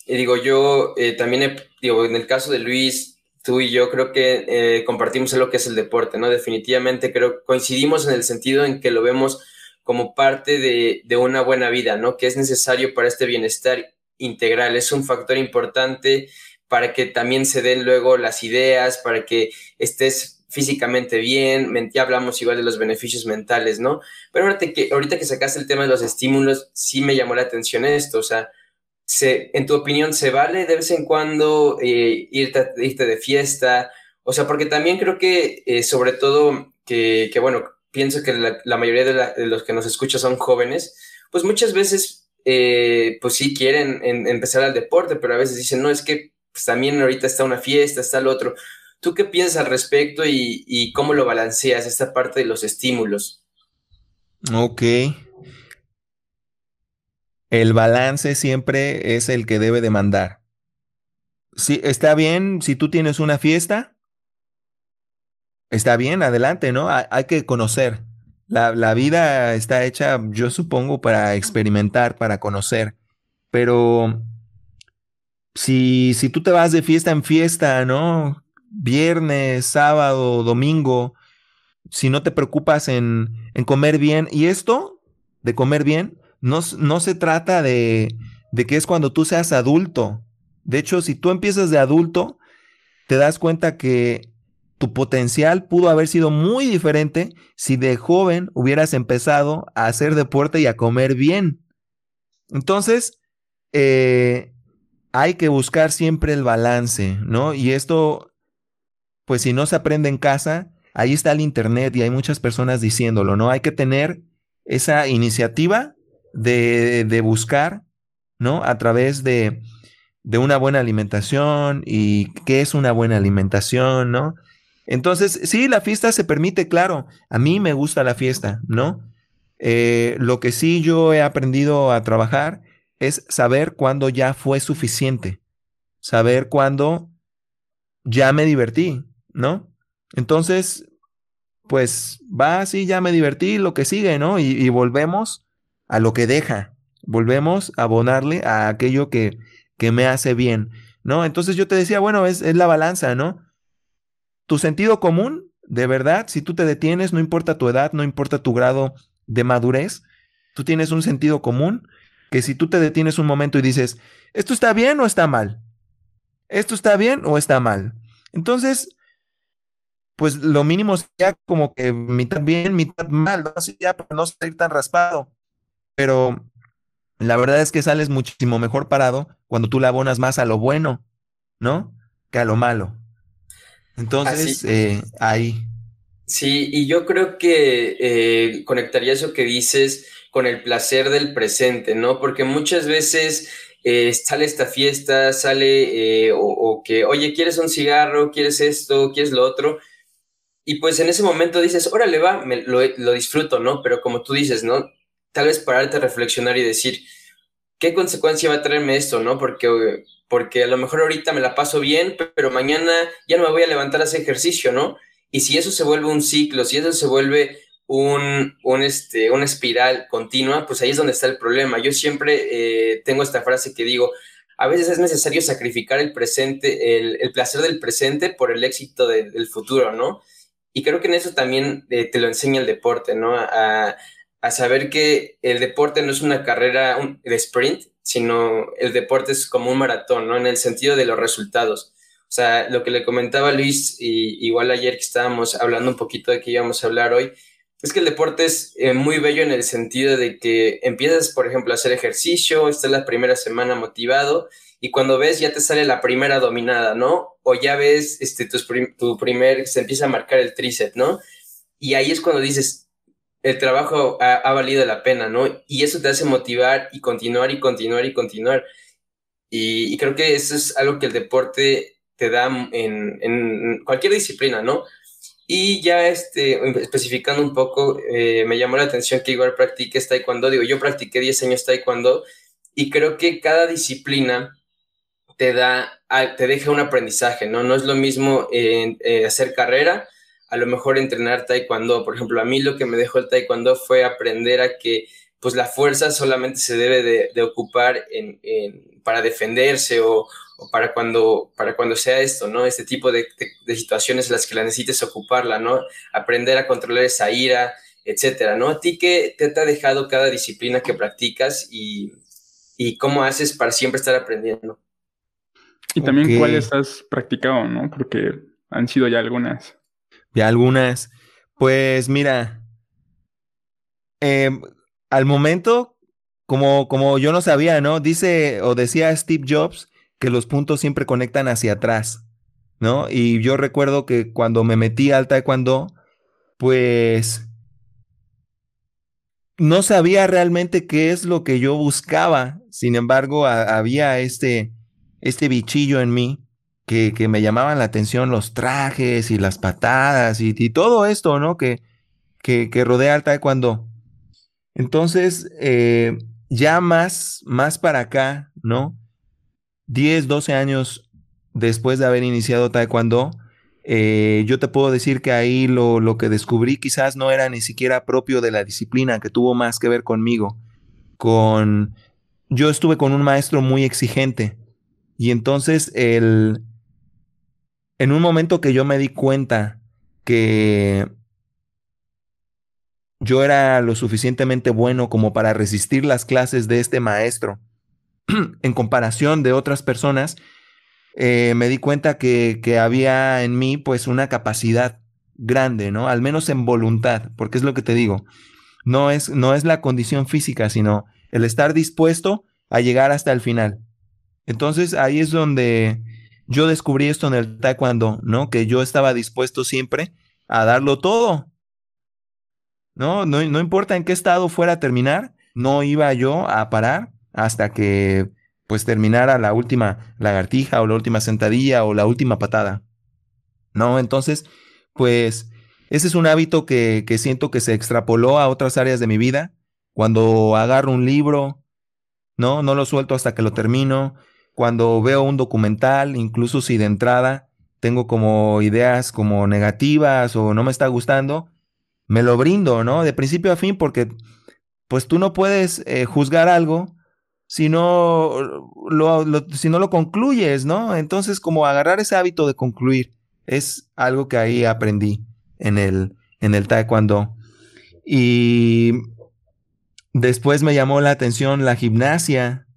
eh, digo, yo eh, también, digo, en el caso de Luis, tú y yo creo que eh, compartimos lo que es el deporte, ¿no? Definitivamente creo coincidimos en el sentido en que lo vemos como parte de, de una buena vida, ¿no? Que es necesario para este bienestar integral, es un factor importante para que también se den luego las ideas, para que estés físicamente bien, ya hablamos igual de los beneficios mentales, ¿no? Pero ahorita que, ahorita que sacaste el tema de los estímulos, sí me llamó la atención esto, o sea, se, en tu opinión, ¿se vale de vez en cuando eh, irte, irte, de fiesta? O sea, porque también creo que, eh, sobre todo, que, que, bueno, pienso que la, mayoría de, los que nos escuchan son jóvenes, pues muchas veces, eh, pues sí quieren empezar al deporte, pero a veces dicen, no, es que pues también ahorita está una fiesta, está el otro. ¿Tú qué piensas al respecto y, cómo lo balanceas, esta parte de los estímulos? Ok. El balance siempre es el que debe de mandar. Si está bien, si tú tienes una fiesta, está bien, adelante, ¿no? Hay, que conocer. La, la, vida está hecha, yo supongo, para experimentar, para conocer. Pero si, si tú te vas de fiesta en fiesta, ¿no? Viernes, sábado, domingo, si no te preocupas en, en comer bien, y esto de comer bien, no, no se trata de, de que es cuando tú seas adulto. De hecho, si tú empiezas de adulto, te das cuenta que tu potencial pudo haber sido muy diferente si de joven hubieras empezado a hacer deporte y a comer bien. Entonces, eh, hay que buscar siempre el balance, ¿no? Y esto pues si no se aprende en casa, ahí está el Internet y hay muchas personas diciéndolo, ¿no? Hay que tener esa iniciativa de, de buscar, ¿no? A través de, de una buena alimentación y qué es una buena alimentación, ¿no? Entonces, sí, la fiesta se permite, claro. A mí me gusta la fiesta, ¿no? Eh, lo que sí yo he aprendido a trabajar es saber cuándo ya fue suficiente, saber cuándo ya me divertí, ¿no? Entonces, pues va así, ya me divertí, lo que sigue, ¿no? Y, volvemos a lo que deja, volvemos a abonarle a aquello que, que me hace bien, ¿no? Entonces yo te decía, bueno, es, es la balanza, ¿no? Tu sentido común, de verdad, si tú te detienes, no importa tu edad, no importa tu grado de madurez, tú tienes un sentido común que si tú te detienes un momento y dices, ¿esto está bien o está mal? ¿Esto está bien o está mal? Entonces, pues lo mínimo sería como que mitad bien, mitad mal, ¿no? Así ya para no salir tan raspado. Pero la verdad es que sales muchísimo mejor parado cuando tú le abonas más a lo bueno, ¿no? Que a lo malo. Entonces, eh, ahí. Sí, y yo creo que eh, conectaría eso que dices con el placer del presente, ¿no? Porque muchas veces eh, sale esta fiesta, sale o, o, que, oye, ¿quieres un cigarro? ¿Quieres esto? ¿Quieres lo otro? Y pues en ese momento dices, órale, va, me, lo, lo, disfruto, ¿no? Pero como tú dices, ¿no? Tal vez pararte a reflexionar y decir, ¿qué consecuencia va a traerme esto, ¿no? Porque, porque a lo mejor ahorita me la paso bien, pero mañana ya no me voy a levantar a hacer ejercicio, ¿no? Y si eso se vuelve un ciclo, si eso se vuelve un, un, este, una espiral continua, pues ahí es donde está el problema. Yo siempre eh, tengo esta frase que digo, a veces es necesario sacrificar el presente, el, el placer del presente por el éxito del futuro, ¿no? Y creo que en eso también eh, te lo enseña el deporte, ¿no? A, a, saber que el deporte no es una carrera de sprint, sino el deporte es como un maratón, ¿no? En el sentido de los resultados. O sea, lo que le comentaba Luis, y, igual ayer que estábamos hablando un poquito de que íbamos a hablar hoy, es que el deporte es eh, muy bello en el sentido de que empiezas, por ejemplo, a hacer ejercicio, estás la primera semana motivado y cuando ves ya te sale la primera dominada, ¿no? O ya ves este, tu, primer, se empieza a marcar el tríceps, ¿no? Y ahí es cuando dices, el trabajo ha, valido la pena, ¿no? Y eso te hace motivar y continuar y continuar y continuar. Y, creo que eso es algo que el deporte te da en, cualquier disciplina, ¿no? Y ya este, especificando un poco, eh, me llamó la atención que igual practiques taekwondo. Digo, yo practiqué 10 años taekwondo y creo que cada disciplina te da, te deja un aprendizaje, ¿no? No es lo mismo eh, hacer carrera, a lo mejor entrenar taekwondo. Por ejemplo, a mí lo que me dejó el taekwondo fue aprender a que pues la fuerza solamente se debe de, ocupar en, para defenderse o, para, cuando, para cuando sea esto, ¿no? Este tipo de, situaciones en las que la necesites ocuparla, ¿no? Aprender a controlar esa ira, etcétera, ¿no? ¿A ti qué te, ha dejado cada disciplina que practicas y, cómo haces para siempre estar aprendiendo? Y también cuáles has practicado, ¿no? Porque han sido ya algunas. Ya algunas. Pues mira, em, al momento, como, como yo no sabía, ¿no? Dice o decía Steve Jobs que los puntos siempre conectan hacia atrás, ¿no? Y yo recuerdo que cuando me metí al taekwondo, pues no sabía realmente qué es lo que yo buscaba. Sin embargo, había este, este bichillo en mí que, que, me llamaban la atención los trajes y las patadas y, todo esto, ¿no? Que, que, que rodea al taekwondo. Entonces, eh, ya más, más para acá, ¿no? 10, 12 años después de haber iniciado Taekwondo, eh, yo te puedo decir que ahí lo, lo, que descubrí quizás no era ni siquiera propio de la disciplina, que tuvo más que ver conmigo. Con. Yo estuve con un maestro muy exigente. Y entonces el. En un momento que yo me di cuenta que yo era lo suficientemente bueno como para resistir las clases de este maestro en comparación de otras personas, eh, me di cuenta que, que, había en mí pues una capacidad grande, ¿no? Al menos en voluntad, porque es lo que te digo, no es, no es la condición física, sino el estar dispuesto a llegar hasta el final. Entonces ahí es donde yo descubrí esto en el taekwondo, ¿no? Que yo estaba dispuesto siempre a darlo todo, ¿no? No, importa en qué estado fuera a terminar, no iba yo a parar hasta que pues terminara la última lagartija o la última sentadilla o la última patada. ¿No? Entonces, pues ese es un hábito que, que siento que se extrapoló a otras áreas de mi vida. Cuando agarro un libro, ¿no? No lo suelto hasta que lo termino. Cuando veo un documental, incluso si de entrada tengo como ideas como negativas o no me está gustando, me lo brindo, ¿no? De principio a fin, porque pues tú no puedes eh, juzgar algo si no lo, si no lo concluyes, ¿no? Entonces, como agarrar ese hábito de concluir es algo que ahí aprendí en el, en el taekwondo. Y después me llamó la atención la gimnasia,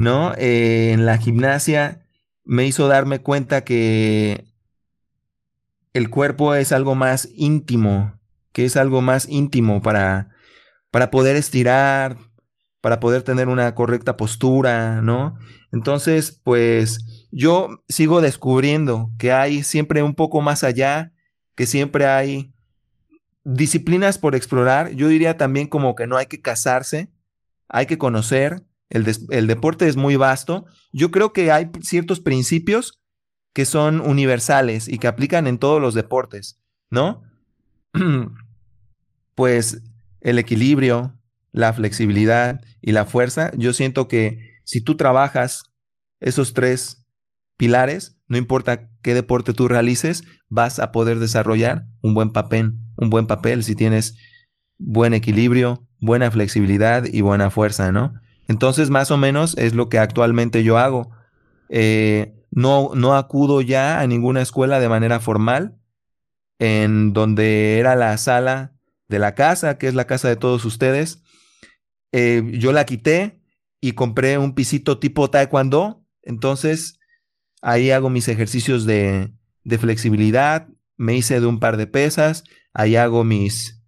¿no? Eh, en la gimnasia me hizo darme cuenta que el cuerpo es algo más íntimo, que es algo más íntimo para, para poder estirar, para poder tener una correcta postura, ¿no? Entonces, pues yo sigo descubriendo que hay siempre un poco más allá, que siempre hay disciplinas por explorar. Yo diría también como que no hay que casarse, hay que conocer. El, el deporte es muy vasto. Yo creo que hay ciertos principios que son universales y que aplican en todos los deportes, ¿no? pues el equilibrio, la flexibilidad y la fuerza, yo siento que si tú trabajas esos tres pilares, no importa qué deporte tú realices, vas a poder desarrollar un buen papel, un buen papel si tienes buen equilibrio, buena flexibilidad y buena fuerza, ¿no? Entonces, más o menos es lo que actualmente yo hago. Eh, no, no acudo ya a ninguna escuela de manera formal, en donde era la sala de la casa, que es la casa de todos ustedes. Eh, yo la quité y compré un pisito tipo taekwondo. Entonces, ahí hago mis ejercicios de, de flexibilidad. Me hice de un par de pesas. Ahí hago mis,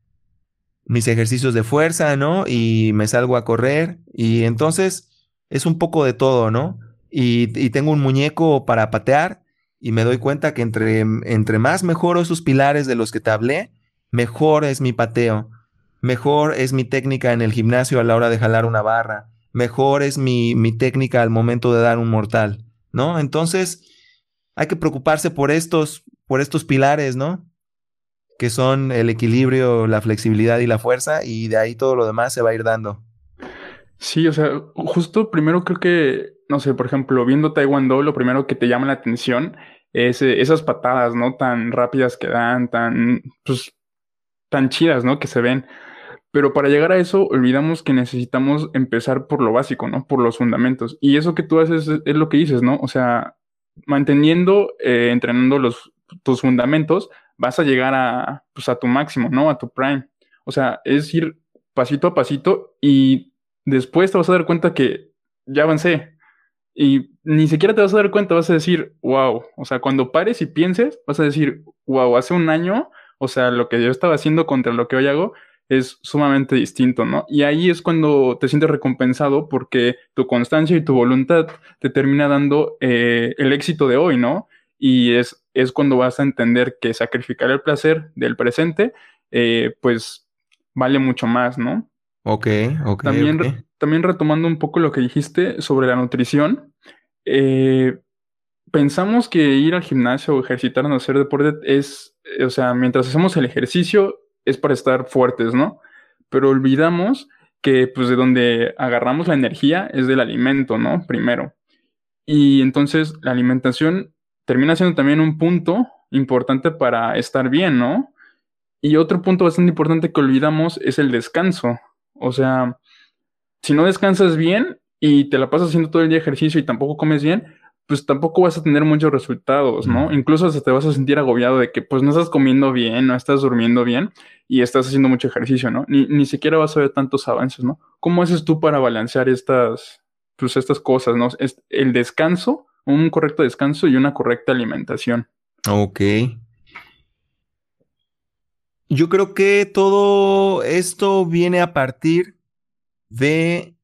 mis ejercicios de fuerza, ¿no? Y me salgo a correr. Y entonces es un poco de todo, ¿no? y, tengo un muñeco para patear y me doy cuenta que entre, entre más mejoro esos pilares de los que te hablé, mejor es mi pateo, mejor es mi técnica en el gimnasio a la hora de jalar una barra, mejor es mi, mi técnica al momento de dar un mortal, ¿no? Entonces, hay que preocuparse por estos, por estos pilares, ¿no? Que son el equilibrio, la flexibilidad y la fuerza, y de ahí todo lo demás se va a ir dando. Sí, o sea, justo primero creo que no sé, por ejemplo, viendo Taekwondo, lo primero que te llama la atención es eh, esas patadas, ¿no? Tan rápidas que dan, tan, pues, tan chidas, ¿no? Que se ven. Pero para llegar a eso, olvidamos que necesitamos empezar por lo básico, ¿no? Por los fundamentos. Y eso que tú haces es, lo que dices, ¿no? O sea, manteniendo, eh, entrenando los, tus fundamentos, vas a llegar a, pues, a tu máximo, ¿no? A tu prime. O sea, es ir pasito a pasito y después te vas a dar cuenta que ya avancé. Y ni siquiera te vas a dar cuenta, vas a decir, wow. O sea, cuando pares y pienses, vas a decir, wow, hace un año, o sea, lo que yo estaba haciendo contra lo que hoy hago es sumamente distinto, ¿no? Y ahí es cuando te sientes recompensado porque tu constancia y tu voluntad te termina dando eh, el éxito de hoy, ¿no? Y es, es cuando vas a entender que sacrificar el placer del presente, eh, pues vale mucho más, ¿no? Ok, ok. También, también retomando un poco lo que dijiste sobre la nutrición, eh, pensamos que ir al gimnasio o ejercitarnos, hacer deporte es, o sea, mientras hacemos el ejercicio es para estar fuertes, ¿no? Pero olvidamos que pues de donde agarramos la energía es del alimento, ¿no? Primero. Y entonces la alimentación termina siendo también un punto importante para estar bien, ¿no? Y otro punto bastante importante que olvidamos es el descanso. O sea, si no descansas bien y te la pasas haciendo todo el día ejercicio y tampoco comes bien, pues tampoco vas a tener muchos resultados, ¿no? Incluso hasta te vas a sentir agobiado de que pues no estás comiendo bien, no estás durmiendo bien y estás haciendo mucho ejercicio, ¿no? Ni, ni siquiera vas a ver tantos avances, ¿no? ¿Cómo haces tú para balancear estas, pues estas cosas, ¿no? Es el descanso, un correcto descanso y una correcta alimentación. Ok. Yo creo que todo esto viene a partir de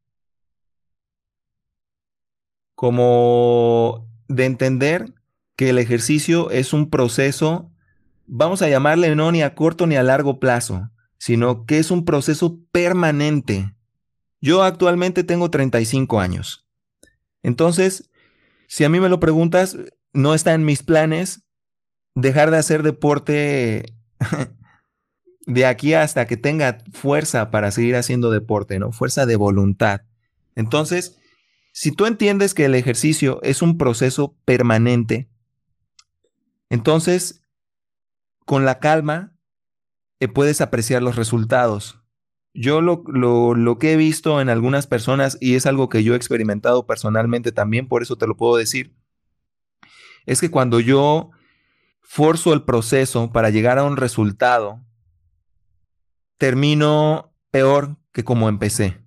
como de entender que el ejercicio es un proceso, vamos a llamarle no ni a corto ni a largo plazo, sino que es un proceso permanente. Yo actualmente tengo 35 años. Entonces, si a mí me lo preguntas, no está en mis planes dejar de hacer deporte de aquí hasta que tenga fuerza para seguir haciendo deporte, ¿no? Fuerza de voluntad. Entonces, si tú entiendes que el ejercicio es un proceso permanente, entonces, con la calma, eh, puedes apreciar los resultados. Yo lo, lo, que he visto en algunas personas, y es algo que yo he experimentado personalmente también, por eso te lo puedo decir, es que cuando yo forzo el proceso para llegar a un resultado, termino peor que como empecé.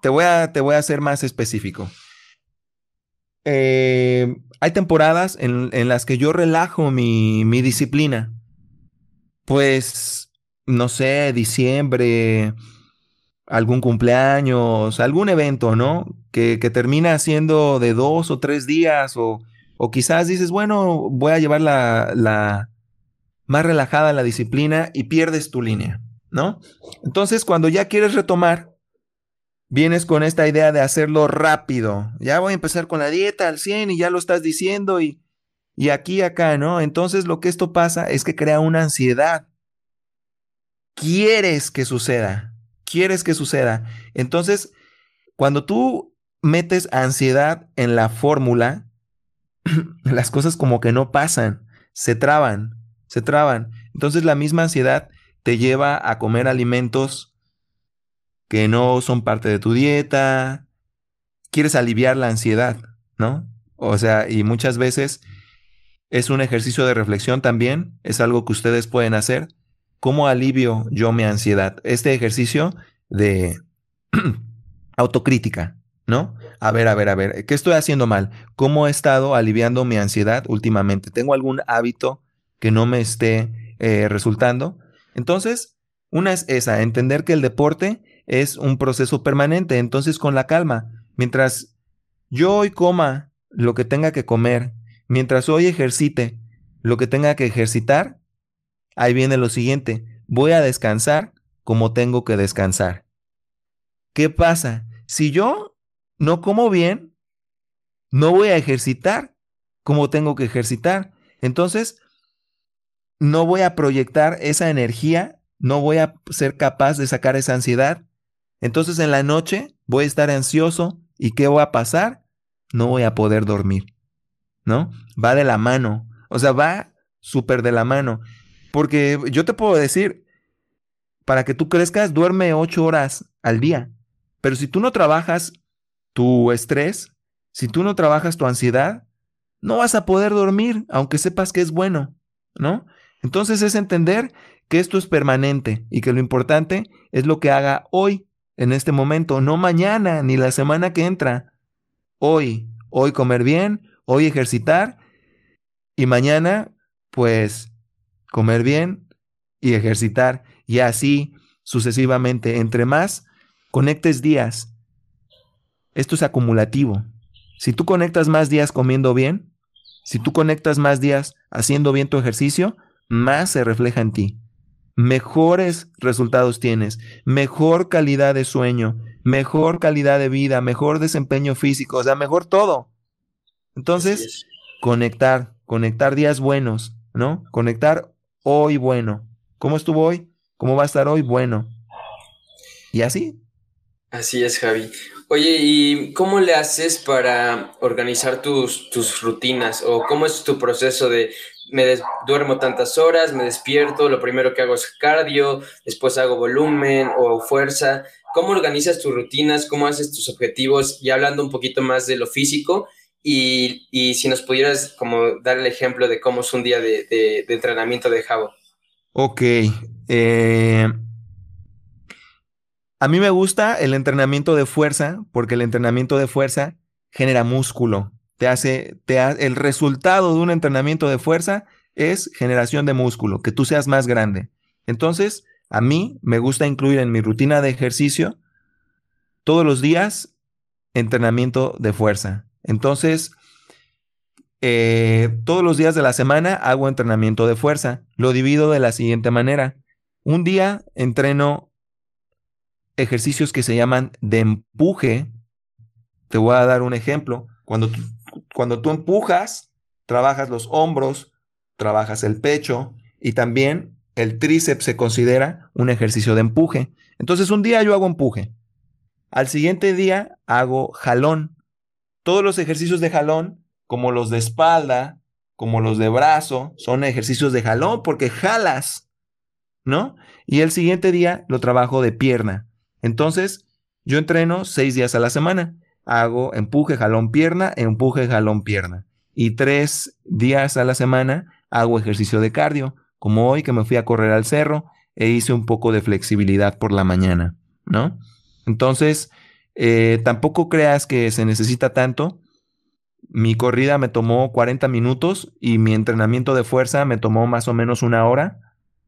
Te voy a, te voy a ser más específico. Eh, hay temporadas en, las que yo relajo mi, disciplina. Pues, no sé, diciembre, algún cumpleaños, algún evento, ¿no? Que, termina siendo de dos o tres días o, o quizás dices, bueno, voy a llevar la, la más relajada la disciplina y pierdes tu línea. ¿no? Entonces, cuando ya quieres retomar, vienes con esta idea de hacerlo rápido. Ya voy a empezar con la dieta al 100 y ya lo estás diciendo y, y aquí, acá, ¿no? Entonces, lo que esto pasa es que crea una ansiedad. Quieres que suceda, quieres que suceda. Entonces, cuando tú metes ansiedad en la fórmula, las cosas como que no pasan, se traban, se traban. Entonces la misma ansiedad te lleva a comer alimentos que no son parte de tu dieta, quieres aliviar la ansiedad, ¿no? O sea, y muchas veces es un ejercicio de reflexión también, es algo que ustedes pueden hacer. ¿Cómo alivio yo mi ansiedad? Este ejercicio de autocrítica, ¿no? A ver, a ver, a ver, ¿qué estoy haciendo mal? ¿Cómo he estado aliviando mi ansiedad últimamente? ¿Tengo algún hábito que no me esté eh, resultando? Entonces, una es esa, entender que el deporte es un proceso permanente, entonces con la calma, mientras yo hoy coma lo que tenga que comer, mientras hoy ejercite lo que tenga que ejercitar, ahí viene lo siguiente, voy a descansar como tengo que descansar. ¿Qué pasa? Si yo no como bien, no voy a ejercitar como tengo que ejercitar. Entonces, no voy a proyectar esa energía, no voy a ser capaz de sacar esa ansiedad. Entonces en la noche voy a estar ansioso y ¿qué va a pasar? no voy a poder dormir, ¿no? Va de la mano, o sea, va súper de la mano, porque yo te puedo decir, para que tú crezcas, duerme ocho horas al día, pero si tú no trabajas tu estrés, si tú no trabajas tu ansiedad, no vas a poder dormir, aunque sepas que es bueno, ¿no? Entonces es entender que esto es permanente y que lo importante es lo que haga hoy, en este momento, no mañana ni la semana que entra. Hoy, hoy comer bien, hoy ejercitar y mañana, pues, comer bien y ejercitar y así sucesivamente. Entre más conectes días, esto es acumulativo. Si tú conectas más días comiendo bien, si tú conectas más días haciendo bien tu ejercicio, más se refleja en ti. Mejores resultados tienes, mejor calidad de sueño, mejor calidad de vida, mejor desempeño físico, o sea, mejor todo. Entonces, conectar, conectar días buenos, ¿no? Conectar hoy bueno. ¿Cómo estuvo hoy? ¿Cómo va a estar hoy? Bueno. Y así. Así es, Javi. Oye, ¿y cómo le haces para organizar tus, tus rutinas? ¿O cómo es tu proceso de me duermo tantas horas, me despierto, lo primero que hago es cardio, después hago volumen o fuerza? ¿Cómo organizas tus rutinas? ¿Cómo haces tus objetivos? Y hablando un poquito más de lo físico, y, y si nos pudieras como dar el ejemplo de cómo es un día de, de, entrenamiento de Javo. Ok. Eh, a mí me gusta el entrenamiento de fuerza porque el entrenamiento de fuerza genera músculo. Te hace, te el resultado de un entrenamiento de fuerza es generación de músculo, que tú seas más grande. Entonces, a mí me gusta incluir en mi rutina de ejercicio todos los días entrenamiento de fuerza. Entonces, eh, todos los días de la semana hago entrenamiento de fuerza. Lo divido de la siguiente manera. Un día entreno ejercicios que se llaman de empuje. Te voy a dar un ejemplo. Cuando cuando tú empujas, trabajas los hombros, trabajas el pecho y también el tríceps se considera un ejercicio de empuje. Entonces un día yo hago empuje. Al siguiente día hago jalón. Todos los ejercicios de jalón, como los de espalda, como los de brazo, son ejercicios de jalón porque jalas, ¿no? Y el siguiente día lo trabajo de pierna. Entonces, yo entreno seis días a la semana. Hago empuje, jalón, pierna, empuje, jalón, pierna. Y tres días a la semana hago ejercicio de cardio, como hoy que me fui a correr al cerro e hice un poco de flexibilidad por la mañana, ¿no? Entonces, eh, tampoco creas que se necesita tanto. Mi corrida me tomó 40 minutos y mi entrenamiento de fuerza me tomó más o menos una hora.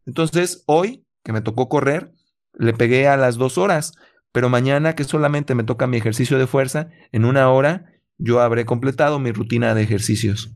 Entonces, hoy que me tocó correr, le pegué a las dos horas, pero mañana que solamente me toca mi ejercicio de fuerza, en una hora yo habré completado mi rutina de ejercicios.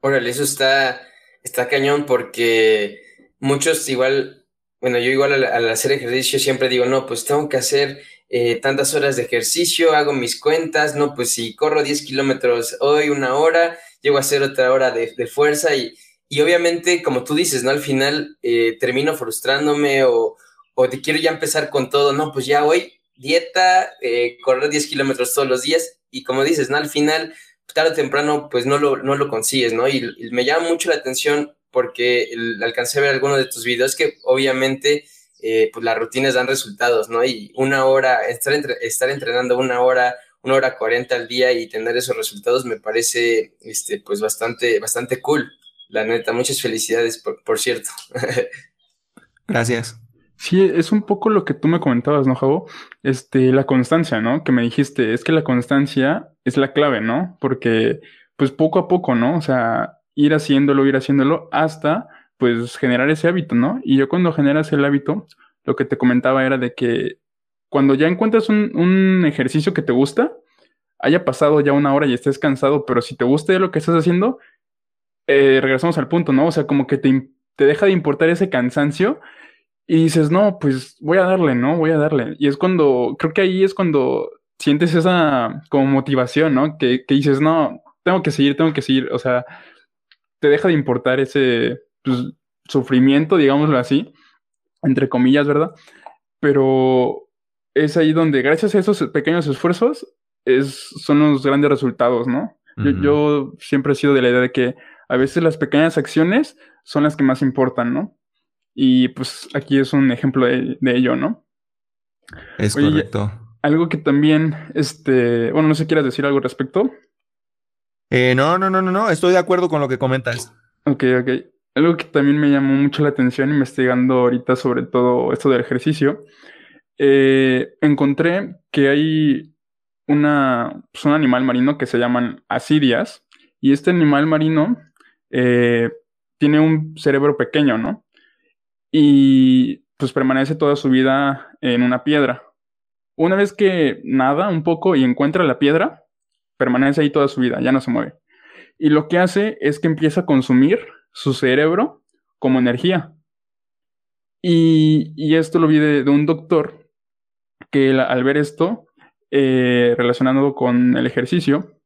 Órale, eso está, está cañón porque muchos igual, bueno, yo igual al, hacer ejercicio siempre digo, no, pues tengo que hacer eh, tantas horas de ejercicio, hago mis cuentas, no, pues si corro 10 kilómetros hoy, una hora, llego a hacer otra hora de, de fuerza y, y obviamente, como tú dices, ¿no? Al final eh, termino frustrándome o, o, te quiero ya empezar con todo, no, pues ya hoy dieta, eh, correr 10 kilómetros todos los días y como dices, ¿no? Al final, tarde o temprano, pues no lo, no lo consigues, ¿no? Y, me llama mucho la atención porque alcancé a ver algunos de tus videos que obviamente, eh, pues las rutinas dan resultados, ¿no? Y una hora, estar, estar entrenando una hora, una hora cuarenta al día y tener esos resultados me parece, este, pues bastante, bastante cool. La neta, muchas felicidades, por, cierto. Gracias. Sí, es un poco lo que tú me comentabas, ¿no, Javo? Este, la constancia, ¿no? Que me dijiste, es que la constancia es la clave, ¿no? Porque, pues poco a poco, ¿no? O sea, ir haciéndolo, ir haciéndolo hasta, pues, generar ese hábito, ¿no? Y yo cuando generas el hábito, lo que te comentaba era de que cuando ya encuentras un, ejercicio que te gusta, haya pasado ya una hora y estés cansado, pero si te gusta lo que estás haciendo, eh, regresamos al punto, ¿no? O sea, como que te, te deja de importar ese cansancio y dices, no, pues voy a darle, ¿no? Voy a darle. Y es cuando, creo que ahí es cuando sientes esa como motivación, ¿no? Que, que dices, no, tengo que seguir, tengo que seguir. O sea, te deja de importar ese pues, sufrimiento, digámoslo así, entre comillas, ¿verdad? Pero es ahí donde, gracias a esos pequeños esfuerzos, es, son los grandes resultados, ¿no? yo, siempre he sido de la idea de que a veces las pequeñas acciones son las que más importan, ¿no? Y pues aquí es un ejemplo de, ello, ¿no? Es correcto. Algo que también, este, bueno, no sé, ¿quieras decir algo al respecto? Eh, no, no, no, no, no, estoy de acuerdo con lo que comentas. Ok, ok. Algo que también me llamó mucho la atención investigando ahorita sobre todo esto del ejercicio, eh, encontré que hay una, pues, un animal marino que se llaman asidias y este animal marino eh, tiene un cerebro pequeño, ¿no? Y pues permanece toda su vida en una piedra. Una vez que nada un poco y encuentra la piedra, permanece ahí toda su vida, ya no se mueve. Y lo que hace es que empieza a consumir su cerebro como energía. Y, esto lo vi de, un doctor que al ver esto, eh, relacionado con el ejercicio,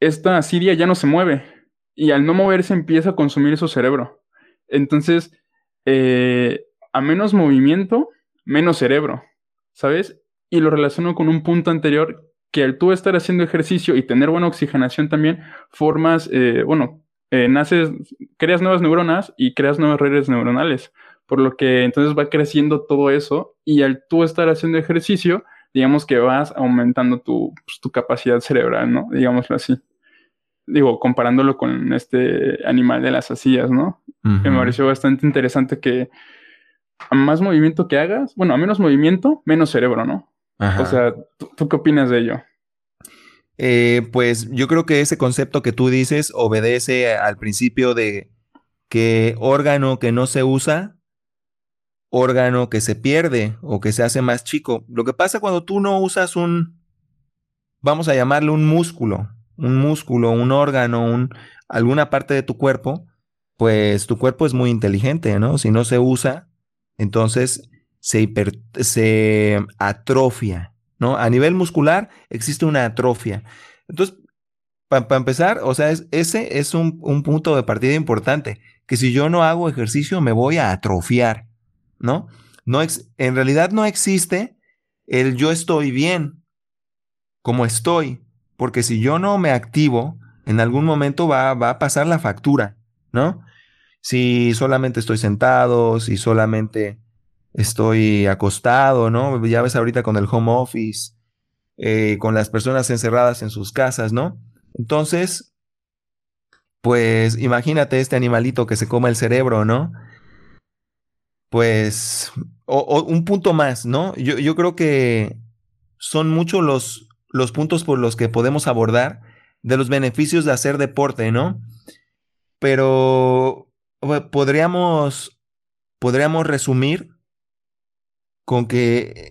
esta asidia ya no se mueve y al no moverse empieza a consumir su cerebro. Entonces, eh, a menos movimiento, menos cerebro, ¿sabes? Y lo relaciono con un punto anterior que al tú estar haciendo ejercicio y tener buena oxigenación también, formas, eh, bueno, eh, naces, creas nuevas neuronas y creas nuevas redes neuronales, por lo que entonces va creciendo todo eso y al tú estar haciendo ejercicio, digamos que vas aumentando tu, pues, tu capacidad cerebral, ¿no? Digámoslo así. Digo, comparándolo con este animal de las asillas, ¿no? Me pareció bastante interesante que a más movimiento que hagas, bueno, a menos movimiento, menos cerebro, ¿no? O sea, ¿tú, qué opinas de ello? Eh, pues yo creo que ese concepto que tú dices obedece al principio de que órgano que no se usa, órgano que se pierde o que se hace más chico. Lo que pasa cuando tú no usas un, vamos a llamarle un músculo, un músculo, un órgano, un, alguna parte de tu cuerpo, pues tu cuerpo es muy inteligente, ¿no? Si no se usa, entonces se, atrofia, ¿no? A nivel muscular existe una atrofia. Entonces, para empezar, o sea, ese es un, punto de partida importante, que si yo no hago ejercicio me voy a atrofiar, ¿no? no en realidad no existe el yo estoy bien, como estoy, porque si yo no me activo, en algún momento va, va a pasar la factura, ¿no? Si solamente estoy sentado, si solamente estoy acostado, ¿no? Ya ves ahorita con el home office, eh, con las personas encerradas en sus casas, ¿no? Entonces, pues imagínate este animalito que se come el cerebro, ¿no? Pues, o, un punto más, ¿no? Yo, yo, creo que son muchos los, los puntos por los que podemos abordar de los beneficios de hacer deporte, ¿no? Pero podríamos, podríamos resumir con que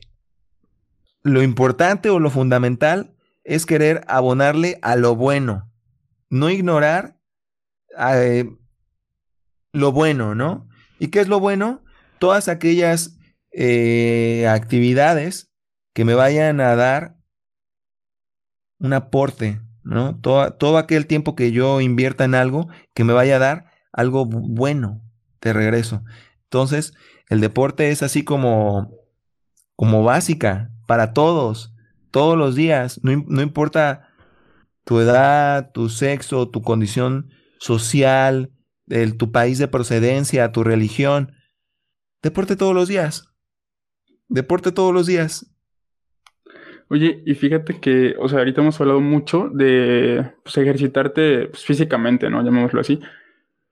lo importante o lo fundamental es querer abonarle a lo bueno, no ignorar eh, lo bueno, ¿no? ¿Y qué es lo bueno? Todas aquellas eh, actividades que me vayan a dar un aporte, ¿no? Todo, todo aquel tiempo que yo invierta en algo que me vaya a dar algo bueno de regreso. Entonces, el deporte es así como como básica para todos, todos los días, no, importa tu edad, tu sexo, tu condición social, tu país de procedencia, tu religión. Deporte todos los días. Deporte todos los días. Oye, y fíjate que, o sea, ahorita hemos hablado mucho de pues, ejercitarte pues, físicamente, ¿no? Llamémoslo así.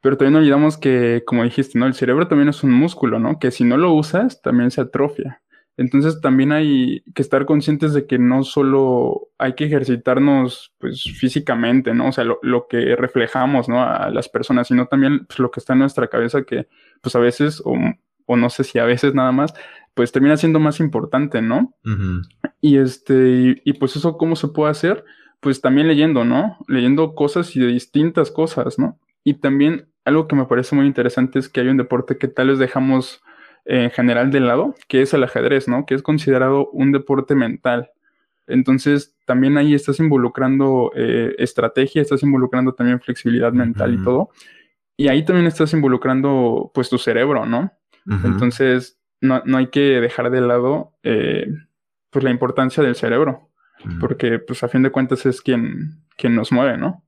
Pero también olvidamos que, como dijiste, ¿no? El cerebro también es un músculo, ¿no? Que si no lo usas, también se atrofia. Entonces también hay que estar conscientes de que no solo hay que ejercitarnos pues físicamente, ¿no? O sea, lo, que reflejamos, ¿no? A las personas, sino también pues, lo que está en nuestra cabeza que pues a veces, o, no sé si a veces nada más, pues termina siendo más importante, ¿no? Y este, y, pues eso, ¿cómo se puede hacer? Pues también leyendo, ¿no? Leyendo cosas y de distintas cosas, ¿no? Y también algo que me parece muy interesante es que hay un deporte que tal vez dejamos en general de lado, que es el ajedrez, ¿no? Que es considerado un deporte mental. Entonces, también ahí estás involucrando eh, estrategia, estás involucrando también flexibilidad mental y todo. Y ahí también estás involucrando, pues, tu cerebro, ¿no? Entonces, no, hay que dejar de lado, eh, pues, la importancia del cerebro. porque pues a fin de cuentas es quien, quien nos mueve, ¿no?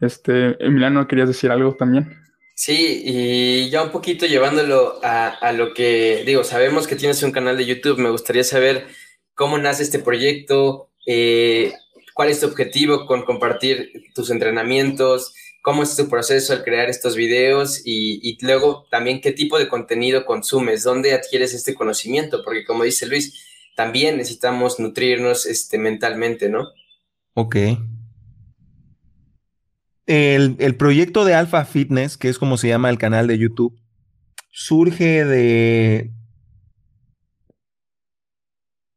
Este, Emiliano, ¿querías decir algo también? Sí, y ya un poquito llevándolo a, lo que digo, sabemos que tienes un canal de YouTube, me gustaría saber cómo nace este proyecto, eh, cuál es tu objetivo con compartir tus entrenamientos, cómo es tu proceso al crear estos videos y, luego también qué tipo de contenido consumes, dónde adquieres este conocimiento, porque como dice Luis, también necesitamos nutrirnos este, mentalmente, ¿no? Ok. El, proyecto de Alpha Fitness, que es como se llama el canal de YouTube, surge de,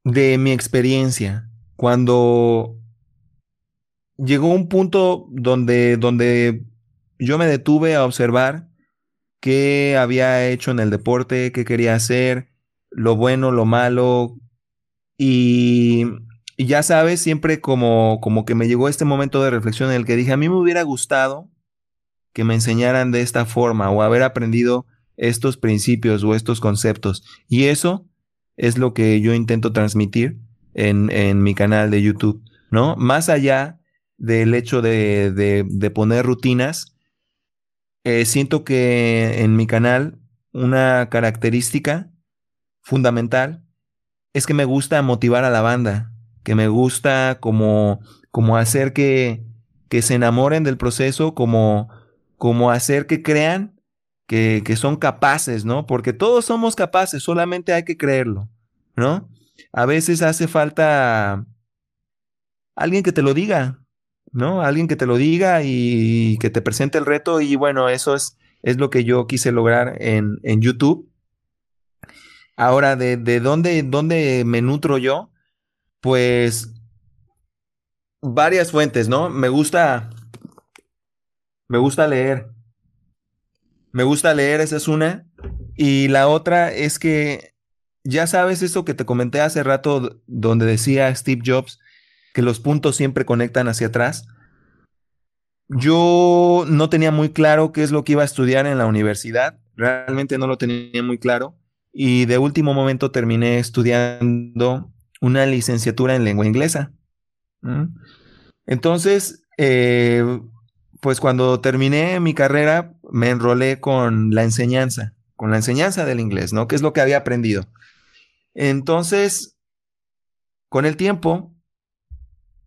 de mi experiencia. Cuando llegó un punto donde, donde yo me detuve a observar qué había hecho en el deporte, qué quería hacer, lo bueno, lo malo. Y, ya sabes, siempre como, como que me llegó este momento de reflexión en el que dije, a mí me hubiera gustado que me enseñaran de esta forma o haber aprendido estos principios o estos conceptos. Y eso es lo que yo intento transmitir en, en mi canal de YouTube, ¿no? Más allá del hecho de, poner rutinas, eh, siento que en mi canal una característica fundamental es que me gusta motivar a la banda, que me gusta como, como hacer que, que se enamoren del proceso, como, como hacer que crean que, que, son capaces, ¿no? Porque todos somos capaces, solamente hay que creerlo, ¿no? A veces hace falta alguien que te lo diga, ¿no? Alguien que te lo diga y que te presente el reto y bueno, eso es, es lo que yo quise lograr en, YouTube. Ahora, ¿de, dónde, dónde me nutro yo? Pues varias fuentes, ¿no? Me gusta, me gusta leer. Me gusta leer, esa es una. Y la otra es que, ya sabes esto que te comenté hace rato, donde decía Steve Jobs, que los puntos siempre conectan hacia atrás. Yo no tenía muy claro qué es lo que iba a estudiar en la universidad, realmente no lo tenía muy claro y de último momento terminé estudiando una licenciatura en lengua inglesa. Entonces, eh, pues cuando terminé mi carrera me enrolé con la enseñanza, con la enseñanza del inglés, ¿no? Que es lo que había aprendido. Entonces, con el tiempo,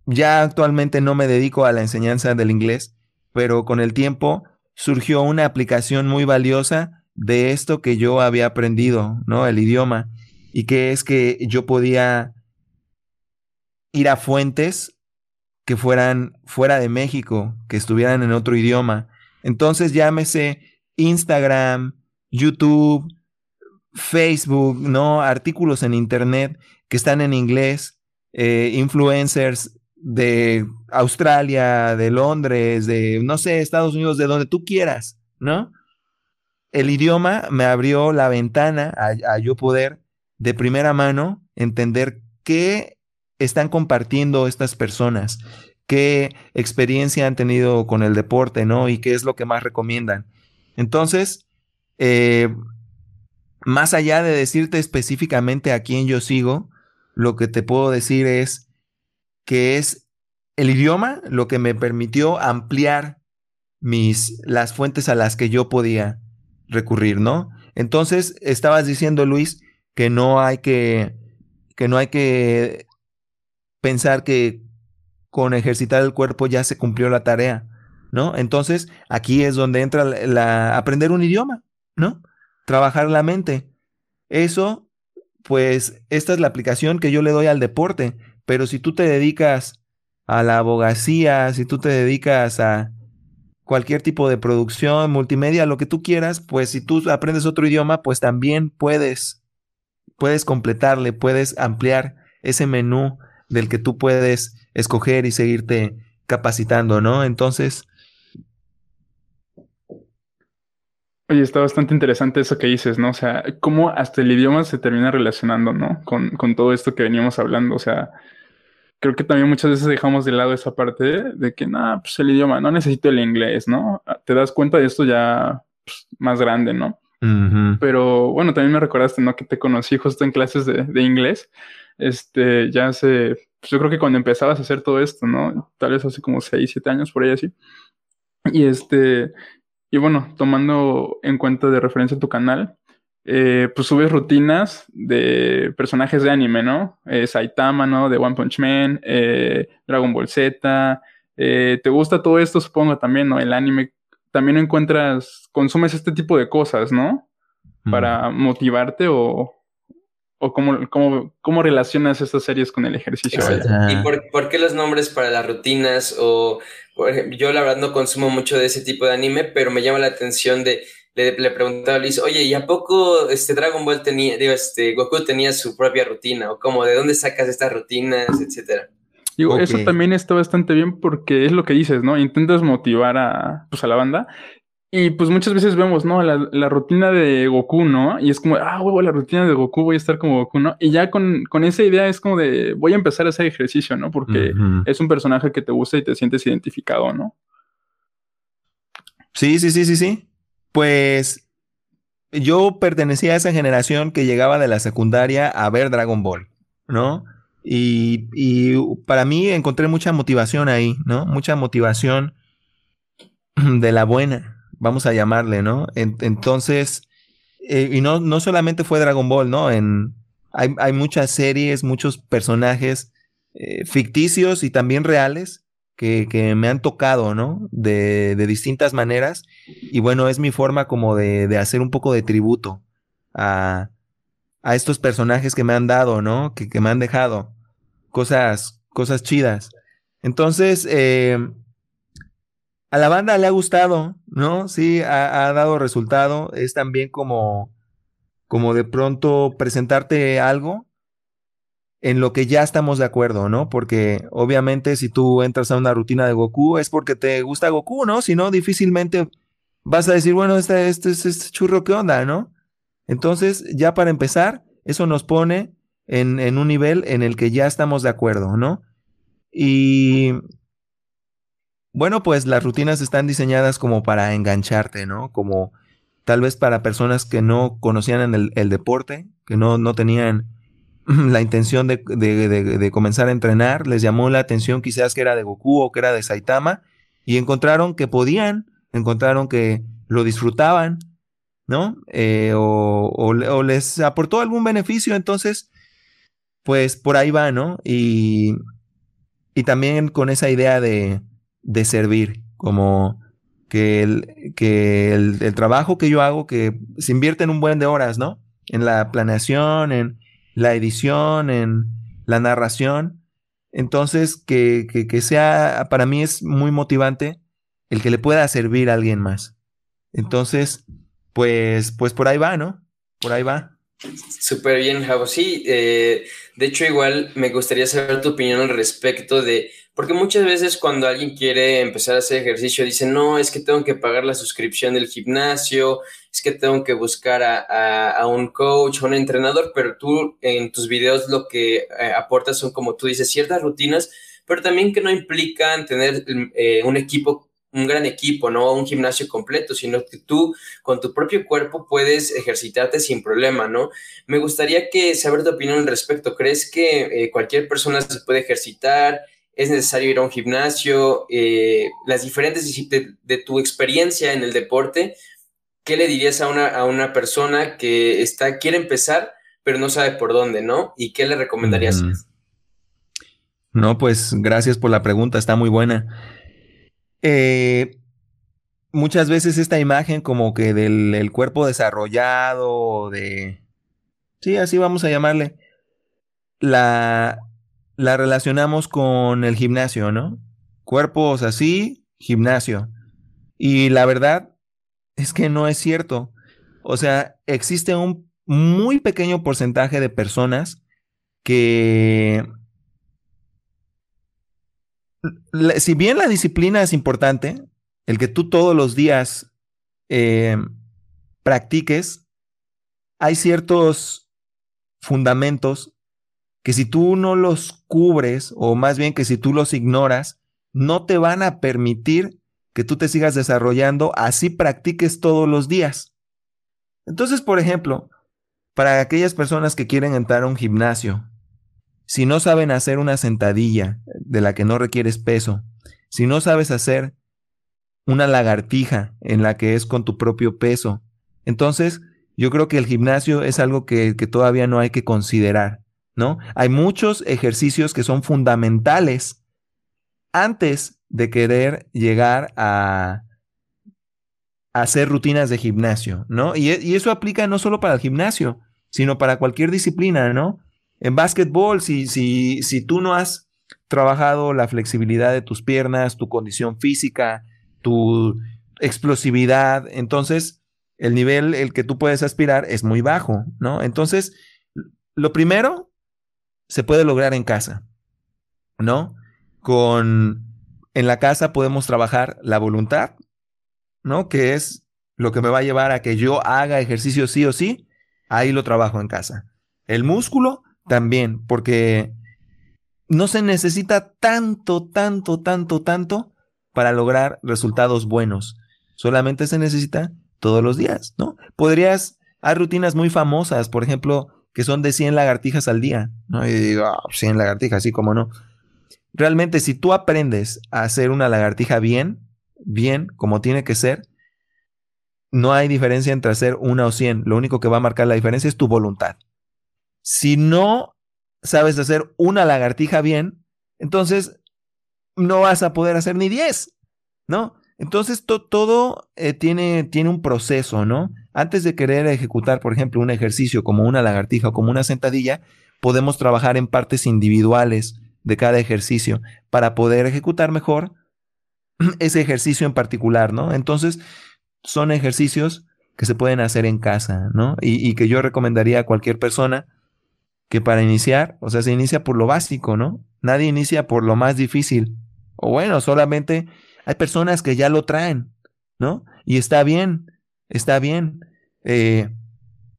ya actualmente no me dedico a la enseñanza del inglés, pero con el tiempo surgió una aplicación muy valiosa de esto que yo había aprendido, ¿no? El idioma. Y que es que yo podía ir a fuentes que fueran fuera de México, que estuvieran en otro idioma. Entonces llámese Instagram, YouTube, Facebook, ¿no? Artículos en Internet que están en inglés, eh, influencers de Australia, de Londres, de, no sé, Estados Unidos, de donde tú quieras, ¿no? El idioma me abrió la ventana a, yo poder de primera mano entender qué están compartiendo estas personas, qué experiencia han tenido con el deporte, ¿no? Y qué es lo que más recomiendan. Entonces, eh, más allá de decirte específicamente a quién yo sigo, lo que te puedo decir es que es el idioma lo que me permitió ampliar mis, las fuentes a las que yo podía recurrir, ¿no? Entonces, estabas diciendo, Luis, que no hay que, que no hay que pensar que con ejercitar el cuerpo ya se cumplió la tarea, ¿no? Entonces, aquí es donde entra la, aprender un idioma, ¿no? Trabajar la mente. Eso, pues, esta es la aplicación que yo le doy al deporte. Pero si tú te dedicas a la abogacía, si tú te dedicas a cualquier tipo de producción, multimedia, lo que tú quieras, pues si tú aprendes otro idioma, pues también puedes, puedes completarle, puedes ampliar ese menú del que tú puedes escoger y seguirte capacitando, ¿no? Entonces... Oye, está bastante interesante eso que dices, ¿no? O sea, cómo hasta el idioma se termina relacionando, ¿no? Con, con todo esto que veníamos hablando. O sea, creo que también muchas veces dejamos de lado esa parte de que, nada, pues el idioma, no necesito el inglés, ¿no? Te das cuenta de esto ya pues, más grande, ¿no? Pero bueno, también me recordaste, ¿no? Que te conocí justo en clases de, de inglés. Este, ya hace, pues yo creo que cuando empezabas a hacer todo esto, ¿no? Tal vez hace como 6, 7 años, por ahí así. Y este, y bueno, tomando en cuenta de referencia tu canal, eh, pues subes rutinas de personajes de anime, ¿no? Eh, Saitama, ¿no? De One Punch Man, eh, Dragon Ball Z. ¿Te gusta todo esto, supongo, también, ¿no? El anime. También encuentras, consumes este tipo de cosas, ¿no? Para motivarte o, o cómo, cómo, cómo, relacionas estas series con el ejercicio. ¿Y por, qué los nombres para las rutinas? O, por ejemplo, yo la verdad no consumo mucho de ese tipo de anime, pero me llama la atención de, le, le preguntaba a Luis, oye, ¿y a poco este Dragon Ball tenía, digo, este Goku tenía su propia rutina? ¿O cómo? ¿De dónde sacas estas rutinas, etcétera? Digo, eso también está bastante bien porque es lo que dices, ¿no? Intentas motivar a, pues, a la banda y pues muchas veces vemos, ¿no? La, rutina de Goku, ¿no? Y es como, ah, huevo, la rutina de Goku, voy a estar como Goku, ¿no? Y ya con, esa idea es como de, voy a empezar a hacer ejercicio, ¿no? Porque es un personaje que te gusta y te sientes identificado, ¿no? Sí, sí, sí, sí, sí. Pues yo pertenecía a esa generación que llegaba de la secundaria a ver Dragon Ball, ¿no? Y, y para mí encontré mucha motivación ahí, ¿no? Mucha motivación de la buena vamos a llamarle, ¿no? entonces, eh, y no, no solamente fue Dragon Ball, ¿no? En, hay, hay muchas series, muchos personajes eh, ficticios y también reales que, que me han tocado, ¿no? De, de, distintas maneras. Y bueno, es mi forma como de, de hacer un poco de tributo a, a, estos personajes que me han dado, ¿no? Que, que me han dejado cosas, cosas chidas. Entonces, eh, a la banda le ha gustado, ¿no? Sí, ha, dado resultado. Es también como, como de pronto presentarte algo en lo que ya estamos de acuerdo, ¿no? Porque obviamente si tú entras a una rutina de Goku es porque te gusta Goku, ¿no? Si no, difícilmente vas a decir, bueno, este, este, este churro, ¿qué onda, no? Entonces, ya para empezar, eso nos pone en, en un nivel en el que ya estamos de acuerdo, ¿no? Y bueno, pues las rutinas están diseñadas como para engancharte, ¿no? Como tal vez para personas que no conocían el, deporte, que no, no tenían la intención de, de, comenzar a entrenar, les llamó la atención quizás que era de Goku o que era de Saitama, y encontraron que podían, encontraron que lo disfrutaban, ¿no? Eh, o, o, les aportó algún beneficio, entonces, pues por ahí va, ¿no? Y, y también con esa idea de, de servir, como que el, que el, trabajo que yo hago, que se invierte en un buen de horas, ¿no? En la planeación, en la edición, en la narración. Entonces, que, que, sea, para mí es muy motivante el que le pueda servir a alguien más. Entonces, pues, pues por ahí va, ¿no? Por ahí va. Súper bien, Javo. Sí, eh, de hecho, igual me gustaría saber tu opinión al respecto de porque muchas veces cuando alguien quiere empezar a hacer ejercicio, dice, no, es que tengo que pagar la suscripción del gimnasio, es que tengo que buscar a, un coach, a un entrenador, pero tú en tus videos lo que eh, aportas son, como tú dices, ciertas rutinas, pero también que no implican tener eh, un equipo, un gran equipo, no un gimnasio completo, sino que tú con tu propio cuerpo puedes ejercitarte sin problema, ¿no? Me gustaría que saber tu opinión al respecto. ¿Crees que eh, cualquier persona se puede ejercitar? Es necesario ir a un gimnasio, eh, las diferentes de, de, tu experiencia en el deporte, ¿qué le dirías a una, a una persona que está, quiere empezar, pero no sabe por dónde, ¿no? ¿Y qué le recomendarías? No, pues gracias por la pregunta, está muy buena. Eh, muchas veces esta imagen como que del cuerpo desarrollado, de... Sí, así vamos a llamarle. La, la relacionamos con el gimnasio, ¿no? Cuerpos así, gimnasio. Y la verdad es que no es cierto. O sea, existe un muy pequeño porcentaje de personas que, si bien la disciplina es importante, el que tú todos los días eh, practiques, hay ciertos fundamentos que si tú no los cubres, o más bien que si tú los ignoras, no te van a permitir que tú te sigas desarrollando, así practiques todos los días. Entonces, por ejemplo, para aquellas personas que quieren entrar a un gimnasio, si no saben hacer una sentadilla de la que no requieres peso, si no sabes hacer una lagartija en la que es con tu propio peso, entonces yo creo que el gimnasio es algo que, todavía no hay que considerar, ¿no? Hay muchos ejercicios que son fundamentales antes de querer llegar a, hacer rutinas de gimnasio, ¿no? Y, y, eso aplica no solo para el gimnasio, sino para cualquier disciplina, ¿no? En básquetbol, si, si, si tú no has trabajado la flexibilidad de tus piernas, tu condición física, tu explosividad, entonces el nivel el que tú puedes aspirar es muy bajo, ¿no? Entonces, lo primero se puede lograr en casa, ¿no? Con en la casa podemos trabajar la voluntad, ¿no? Que es lo que me va a llevar a que yo haga ejercicio sí o sí, ahí lo trabajo en casa. El músculo también, porque no se necesita tanto, tanto, tanto, tanto para lograr resultados buenos. Solamente se necesita todos los días, ¿no? Podrías, hay rutinas muy famosas, por ejemplo, que son de 100 lagartijas al día, ¿no? Y digo, 100 ah, lagartijas, sí, como no. Realmente, si tú aprendes a hacer una lagartija bien, bien, como tiene que ser, no hay diferencia entre hacer una o 100. Lo único que va a marcar la diferencia es tu voluntad. Si no sabes hacer una lagartija bien, entonces no vas a poder hacer ni 10, ¿no? Entonces todo eh, tiene, tiene un proceso, ¿no? Antes de querer ejecutar, por ejemplo, un ejercicio como una lagartija o como una sentadilla, podemos trabajar en partes individuales de cada ejercicio para poder ejecutar mejor ese ejercicio en particular, ¿no? Entonces, son ejercicios que se pueden hacer en casa, ¿no? Y, que yo recomendaría a cualquier persona que para iniciar, o sea, se inicia por lo básico, ¿no? Nadie inicia por lo más difícil. O bueno, solamente hay personas que ya lo traen, ¿no? Y está bien, está bien. Eh,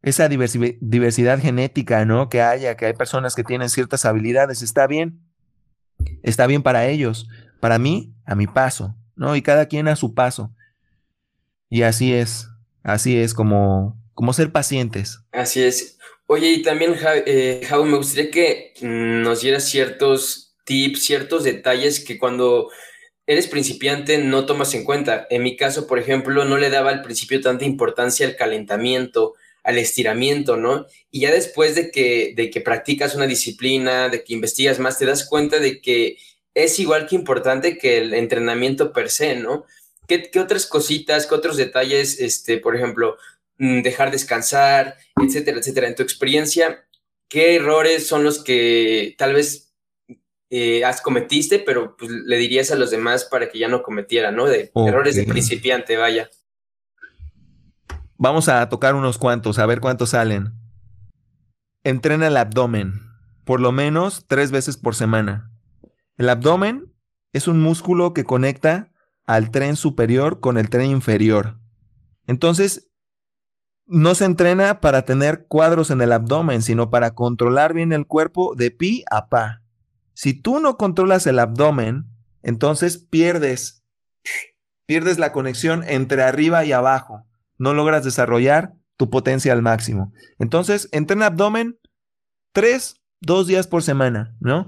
esa diversidad genética, ¿no? Que haya, que hay personas que tienen ciertas habilidades, está bien. Está bien para ellos. Para mí, a mi paso, ¿no? Y cada quien a su paso. Y así es, así es como, como ser pacientes. Así es. Oye, y también, eh, me gustaría que mm, nos dieras ciertos tips, ciertos detalles que cuando eres principiante no tomas en cuenta. En mi caso, por ejemplo, no le daba al principio tanta importancia al calentamiento, al estiramiento, ¿no? Y ya después de que, de que practicas una disciplina, de que investigas más, te das cuenta de que es igual que importante que el entrenamiento per se, ¿no? ¿Qué, otras cositas, qué otros detalles, este, por ejemplo, mm, dejar descansar, etcétera, etcétera? En tu experiencia, ¿qué errores son los que tal vez eh, has cometiste, pero pues, le dirías a los demás para que ya no cometieran, ¿no? De errores de principiante, vaya. Vamos a tocar unos cuantos, a ver cuántos salen. Entrena el abdomen, por lo menos tres veces por semana. El abdomen es un músculo que conecta al tren superior con el tren inferior. Entonces, no se entrena para tener cuadros en el abdomen, sino para controlar bien el cuerpo de pi a pa. Si tú no controlas el abdomen, entonces pierdes, pierdes la conexión entre arriba y abajo. No logras desarrollar tu potencia al máximo. Entonces, entrena abdomen tres, dos días por semana, ¿no?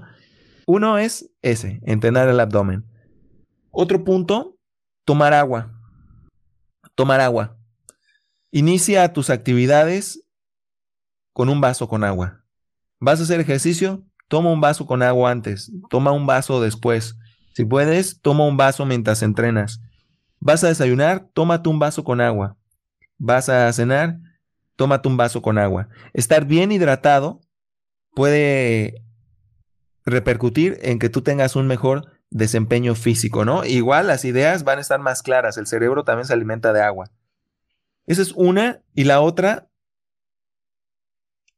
Uno es ese, entrenar el abdomen. Otro punto, tomar agua. Tomar agua. Inicia tus actividades con un vaso con agua. ¿Vas a hacer ejercicio? Toma un vaso con agua antes, toma un vaso después. Si puedes, toma un vaso mientras entrenas. Vas a desayunar, tómate un vaso con agua. Vas a cenar, tómate un vaso con agua. Estar bien hidratado puede repercutir en que tú tengas un mejor desempeño físico, ¿no? Igual las ideas van a estar más claras, el cerebro también se alimenta de agua. Esa es una. Y la otra,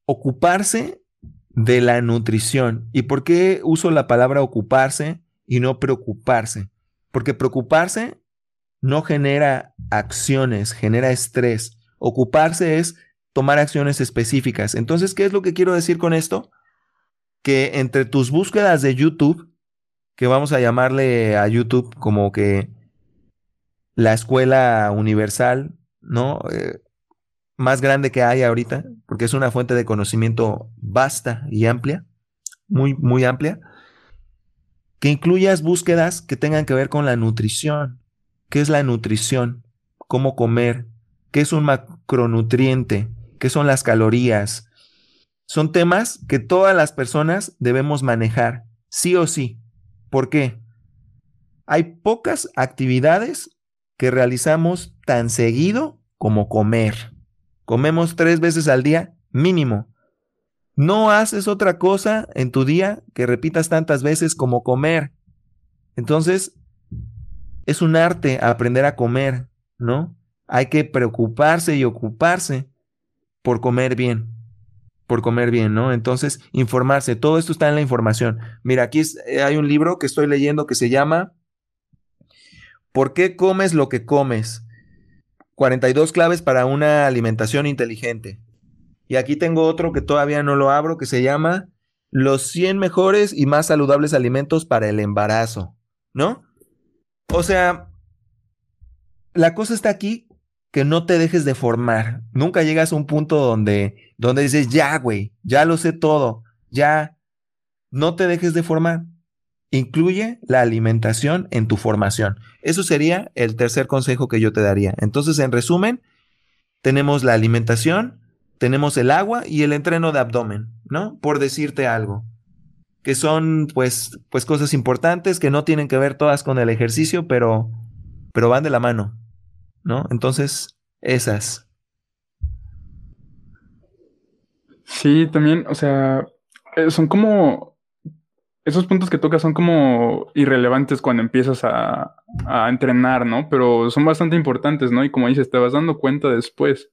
ocuparse de la nutrición. ¿Y por qué uso la palabra ocuparse y no preocuparse? Porque preocuparse no genera acciones, genera estrés. Ocuparse es tomar acciones específicas. Entonces, ¿qué es lo que quiero decir con esto? Que entre tus búsquedas de YouTube, que vamos a llamarle a YouTube como que la escuela universal, ¿no? Eh, más grande que hay ahorita, porque es una fuente de conocimiento vasta y amplia, muy, muy amplia, que incluyas búsquedas que tengan que ver con la nutrición. ¿Qué es la nutrición? ¿Cómo comer? ¿Qué es un macronutriente? ¿Qué son las calorías? Son temas que todas las personas debemos manejar, sí o sí. ¿Por qué? Hay pocas actividades que realizamos tan seguido como comer. Comemos tres veces al día mínimo. No haces otra cosa en tu día que repitas tantas veces como comer. Entonces, es un arte aprender a comer, ¿no? Hay que preocuparse y ocuparse por comer bien, por comer bien, ¿no? Entonces, informarse, todo esto está en la información. Mira, aquí eh, hay un libro que estoy leyendo que se llama ¿Por qué comes lo que comes? 42 claves para una alimentación inteligente. Y aquí tengo otro que todavía no lo abro que se llama Los 100 mejores y más saludables alimentos para el embarazo, ¿no? O sea, la cosa está aquí que no te dejes de formar. Nunca llegas a un punto donde, donde dices, ya, güey, ya lo sé todo, ya. No te dejes de formar. Incluye la alimentación en tu formación. Eso sería el tercer consejo que yo te daría. Entonces, en resumen, tenemos la alimentación, tenemos el agua y el entreno de abdomen, ¿no? Por decirte algo. Que son, pues, pues cosas importantes que no tienen que ver todas con el ejercicio, pero, pero van de la mano. ¿no? Entonces, esas. Sí, también, o sea, eh, son como, esos puntos que tocas son como irrelevantes cuando empiezas a, a entrenar, ¿no? Pero son bastante importantes, ¿no? Y como dices, te vas dando cuenta después.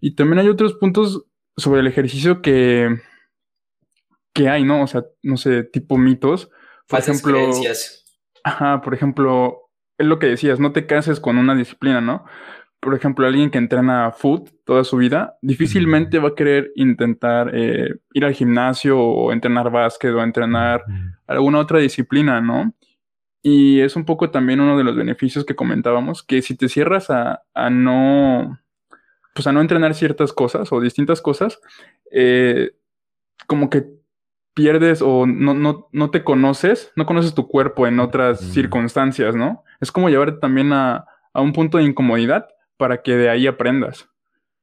Y también hay otros puntos sobre el ejercicio que, que hay, ¿no? O sea, no sé, tipo mitos. Por ejemplo, creencias. Ajá, por ejemplo, es lo que decías, no te cases con una disciplina, ¿no? Por ejemplo, alguien que entrena foot toda su vida, difícilmente va a querer intentar eh, ir al gimnasio o entrenar básquet o entrenar alguna otra disciplina, ¿no? Y es un poco también uno de los beneficios que comentábamos, que si te cierras a, no, pues a no entrenar ciertas cosas o distintas cosas, eh, como que pierdes o no, no, no te conoces, no conoces tu cuerpo en otras circunstancias, ¿no? Es como llevarte también a, un punto de incomodidad para que de ahí aprendas.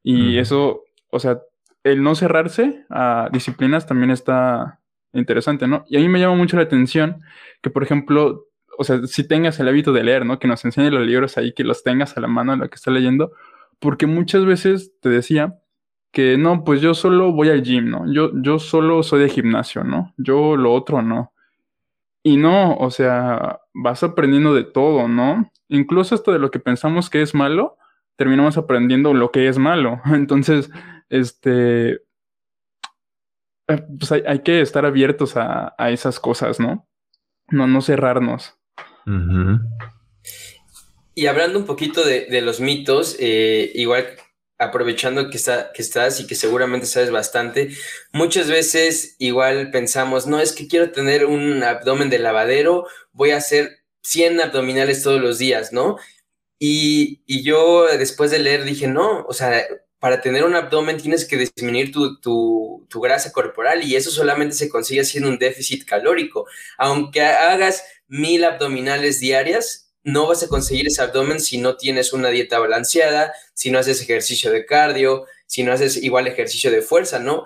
Y eso, o sea, el no cerrarse a disciplinas también está interesante, ¿no? Y a mí me llama mucho la atención que, por ejemplo, o sea, si tengas el hábito de leer, ¿no? Que nos enseñe los libros ahí, que los tengas a la mano en lo que estás leyendo, porque muchas veces te decía que no, pues yo solo voy al gym, ¿no? Yo, yo solo soy de gimnasio, ¿no? Yo lo otro no. Y no, o sea, vas aprendiendo de todo, ¿no? Incluso hasta de lo que pensamos que es malo, terminamos aprendiendo lo que es malo. Entonces, este, eh, pues hay, que estar abiertos a, esas cosas, ¿no? No, no cerrarnos. Y hablando un poquito de, los mitos, eh, igual aprovechando que, está, que estás y que seguramente sabes bastante, muchas veces igual pensamos, no, es que quiero tener un abdomen de lavadero, voy a hacer 100 abdominales todos los días, ¿no? Y, yo después de leer dije, no, o sea, para tener un abdomen tienes que disminuir tu, tu, tu grasa corporal y eso solamente se consigue haciendo un déficit calórico. Aunque hagas mil abdominales diarias, no vas a conseguir ese abdomen si no tienes una dieta balanceada, si no haces ejercicio de cardio, si no haces igual ejercicio de fuerza, ¿no?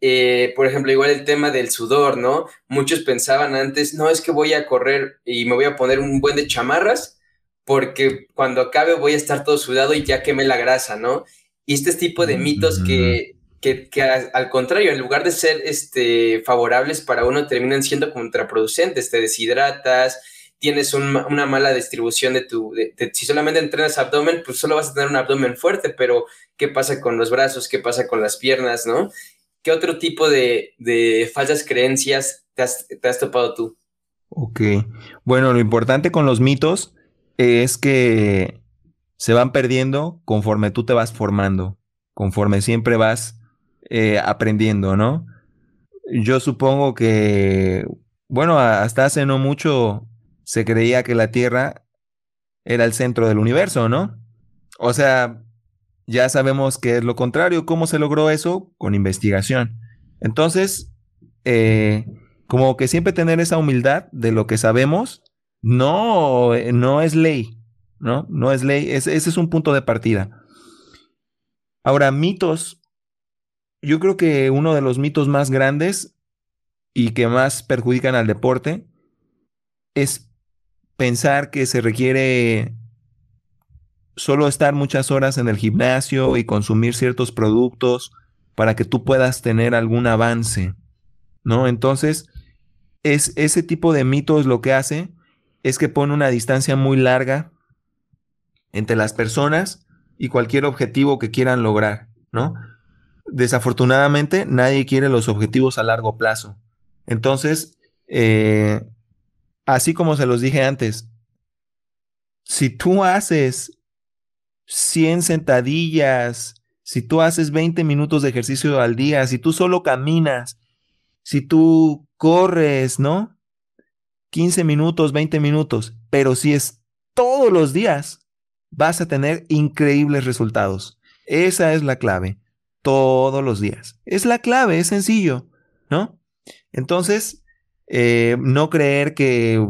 Eh, por ejemplo, igual el tema del sudor, ¿no? Muchos pensaban antes, no, es que voy a correr y me voy a poner un buen de chamarras porque cuando acabe voy a estar todo sudado y ya quemé la grasa, ¿no? Y este tipo de mitos que, que, que al contrario, en lugar de ser este, favorables para uno, terminan siendo contraproducentes, te deshidratas, tienes una mala distribución de tu, si solamente entrenas abdomen, pues solo vas a tener un abdomen fuerte, pero ¿qué pasa con los brazos? ¿Qué pasa con las piernas? ¿No? ¿Qué otro tipo de, falsas creencias te has, topado tú? Ok, bueno, lo importante con los mitos es que se van perdiendo conforme tú te vas formando, conforme siempre vas eh, aprendiendo, ¿no? Yo supongo que, bueno, hasta hace no mucho se creía que la Tierra era el centro del universo, ¿no? O sea, ya sabemos que es lo contrario. ¿Cómo se logró eso? Con investigación. Entonces, eh, como que siempre tener esa humildad de lo que sabemos, no, no es ley, ¿no? No es ley, ese es un punto de partida. Ahora, mitos. Yo creo que uno de los mitos más grandes y que más perjudican al deporte es pensar que se requiere solo estar muchas horas en el gimnasio y consumir ciertos productos para que tú puedas tener algún avance, ¿no? Entonces, es ese tipo de mitos lo que hace es que pone una distancia muy larga entre las personas y cualquier objetivo que quieran lograr, ¿no? Desafortunadamente, nadie quiere los objetivos a largo plazo. Entonces, eh, así como se los dije antes, si tú haces 100 sentadillas, si tú haces 20 minutos de ejercicio al día, si tú solo caminas, si tú corres, ¿no? 15 minutos, 20 minutos, pero si es todos los días, vas a tener increíbles resultados. Esa es la clave, todos los días. Es la clave, es sencillo, ¿no? Entonces, eh, no creer que,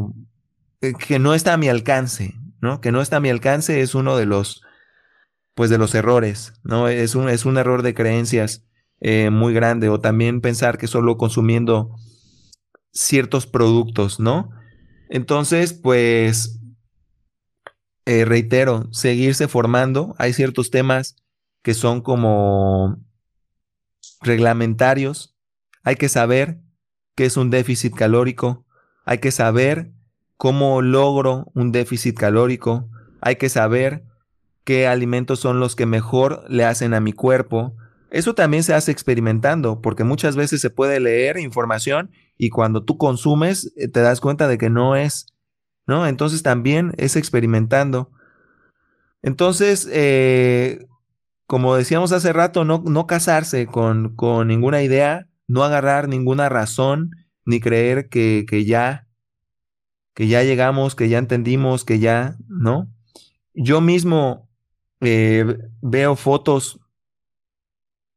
eh, que no está a mi alcance, ¿no? Que no está a mi alcance es uno de los, pues de los errores, ¿no? Es un, es un error de creencias eh, muy grande o también pensar que solo consumiendo ciertos productos, ¿no? Entonces, pues, reitero, seguirse formando. Hay ciertos temas que son como reglamentarios. Hay que saber qué es un déficit calórico. Hay que saber cómo logro un déficit calórico. Hay que saber qué alimentos son los que mejor le hacen a mi cuerpo. Eso también se hace experimentando, porque muchas veces se puede leer información y cuando tú consumes eh, te das cuenta de que no es, ¿no? Entonces también es experimentando. Entonces, eh, como decíamos hace rato, no, no casarse con, con, ninguna idea, no agarrar ninguna razón, ni creer que, que, ya, que ya llegamos, que ya entendimos, que ya, ¿no? Yo mismo eh, veo fotos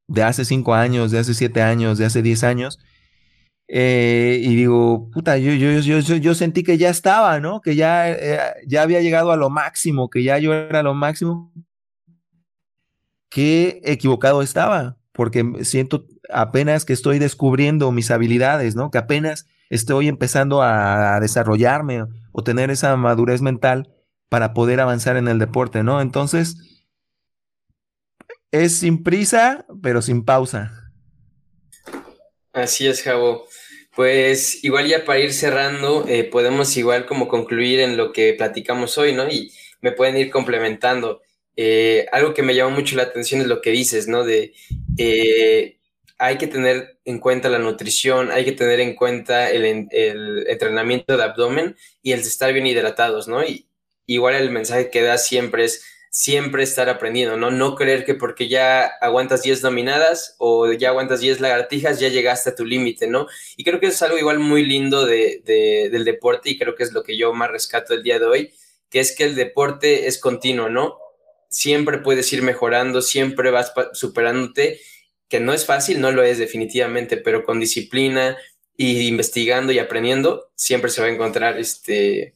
de hace cinco años, de hace siete años, de hace diez años, eh, y digo, puta, yo, yo, yo, yo, sentí que ya estaba, ¿no? Que ya, eh, ya había llegado a lo máximo, que ya yo era lo máximo. Qué equivocado estaba, porque siento apenas que estoy descubriendo mis habilidades, ¿no? Que apenas estoy empezando a, desarrollarme o tener esa madurez mental para poder avanzar en el deporte, ¿no? Entonces, es sin prisa, pero sin pausa. Así es, Javo. Pues igual ya para ir cerrando, eh, podemos igual como concluir en lo que platicamos hoy, ¿no? Y me pueden ir complementando. Eh, algo que me llama mucho la atención es lo que dices, ¿no? De eh, hay que tener en cuenta la nutrición, hay que tener en cuenta el, el entrenamiento de abdomen y el estar bien hidratados, ¿no? Y igual el mensaje que da siempre es siempre estar aprendiendo, ¿no? No creer que porque ya aguantas 10 dominadas o ya aguantas 10 lagartijas, ya llegaste a tu límite, ¿no? Y creo que es algo igual muy lindo de, del deporte y creo que es lo que yo más rescato el día de hoy, que es que el deporte es continuo, ¿no? Siempre puedes ir mejorando, siempre vas superándote, que no es fácil, no lo es definitivamente, pero con disciplina y investigando y aprendiendo, siempre se va a encontrar este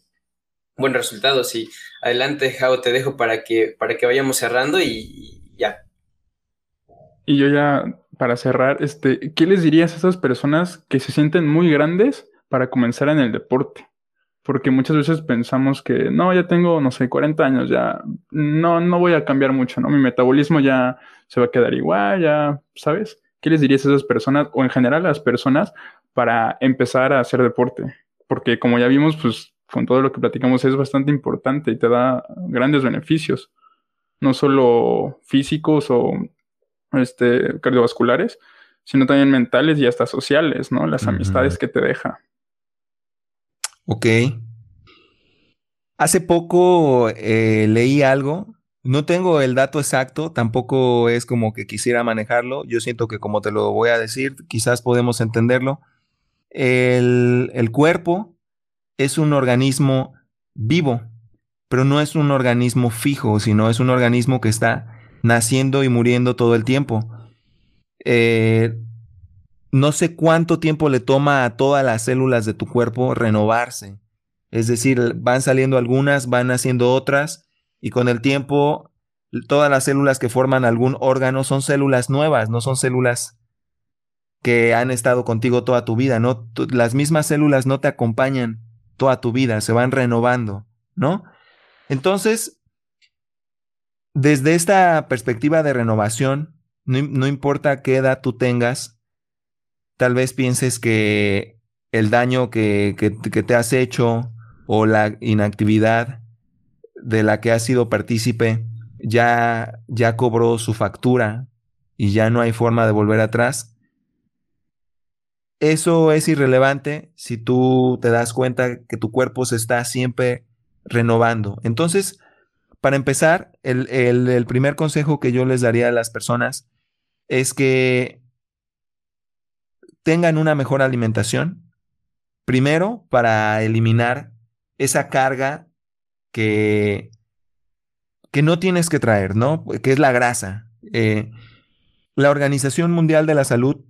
buen resultado. Sí, adelante, Jao, te dejo para que, para que vayamos cerrando y, ya. Y yo ya, para cerrar, este, ¿qué les dirías a esas personas que se sienten muy grandes para comenzar en el deporte? Porque muchas veces pensamos que, no, ya tengo, no sé, 40 años, ya no, no voy a cambiar mucho, ¿no? Mi metabolismo ya se va a quedar igual, ya, ¿sabes? ¿Qué les dirías a esas personas o en general a las personas para empezar a hacer deporte? Porque como ya vimos, pues con todo lo que platicamos es bastante importante y te da grandes beneficios, no solo físicos o este, cardiovasculares, sino también mentales y hasta sociales, ¿no? Las amistades que te deja. Ok. Hace poco eh, leí algo, no tengo el dato exacto, tampoco es como que quisiera manejarlo, yo siento que como te lo voy a decir, quizás podemos entenderlo. El, el cuerpo es un organismo vivo, pero no es un organismo fijo, sino es un organismo que está naciendo y muriendo todo el tiempo. Eh, no sé cuánto tiempo le toma a todas las células de tu cuerpo renovarse. Es decir, van saliendo algunas, van naciendo otras, y con el tiempo todas las células que forman algún órgano son células nuevas, no son células que han estado contigo toda tu vida, ¿no? Las mismas células no te acompañan toda tu vida, se van renovando, ¿no? Entonces, desde esta perspectiva de renovación, no, importa qué edad tú tengas, tal vez pienses que el daño que, que, te has hecho o la inactividad de la que has sido partícipe ya, ya cobró su factura y ya no hay forma de volver atrás. Eso es irrelevante si tú te das cuenta que tu cuerpo se está siempre renovando. Entonces, para empezar, el, primer consejo que yo les daría a las personas es que tengan una mejor alimentación. Primero, para eliminar esa carga que, que no tienes que traer, ¿no? Que es la grasa. Eh, la Organización Mundial de la Salud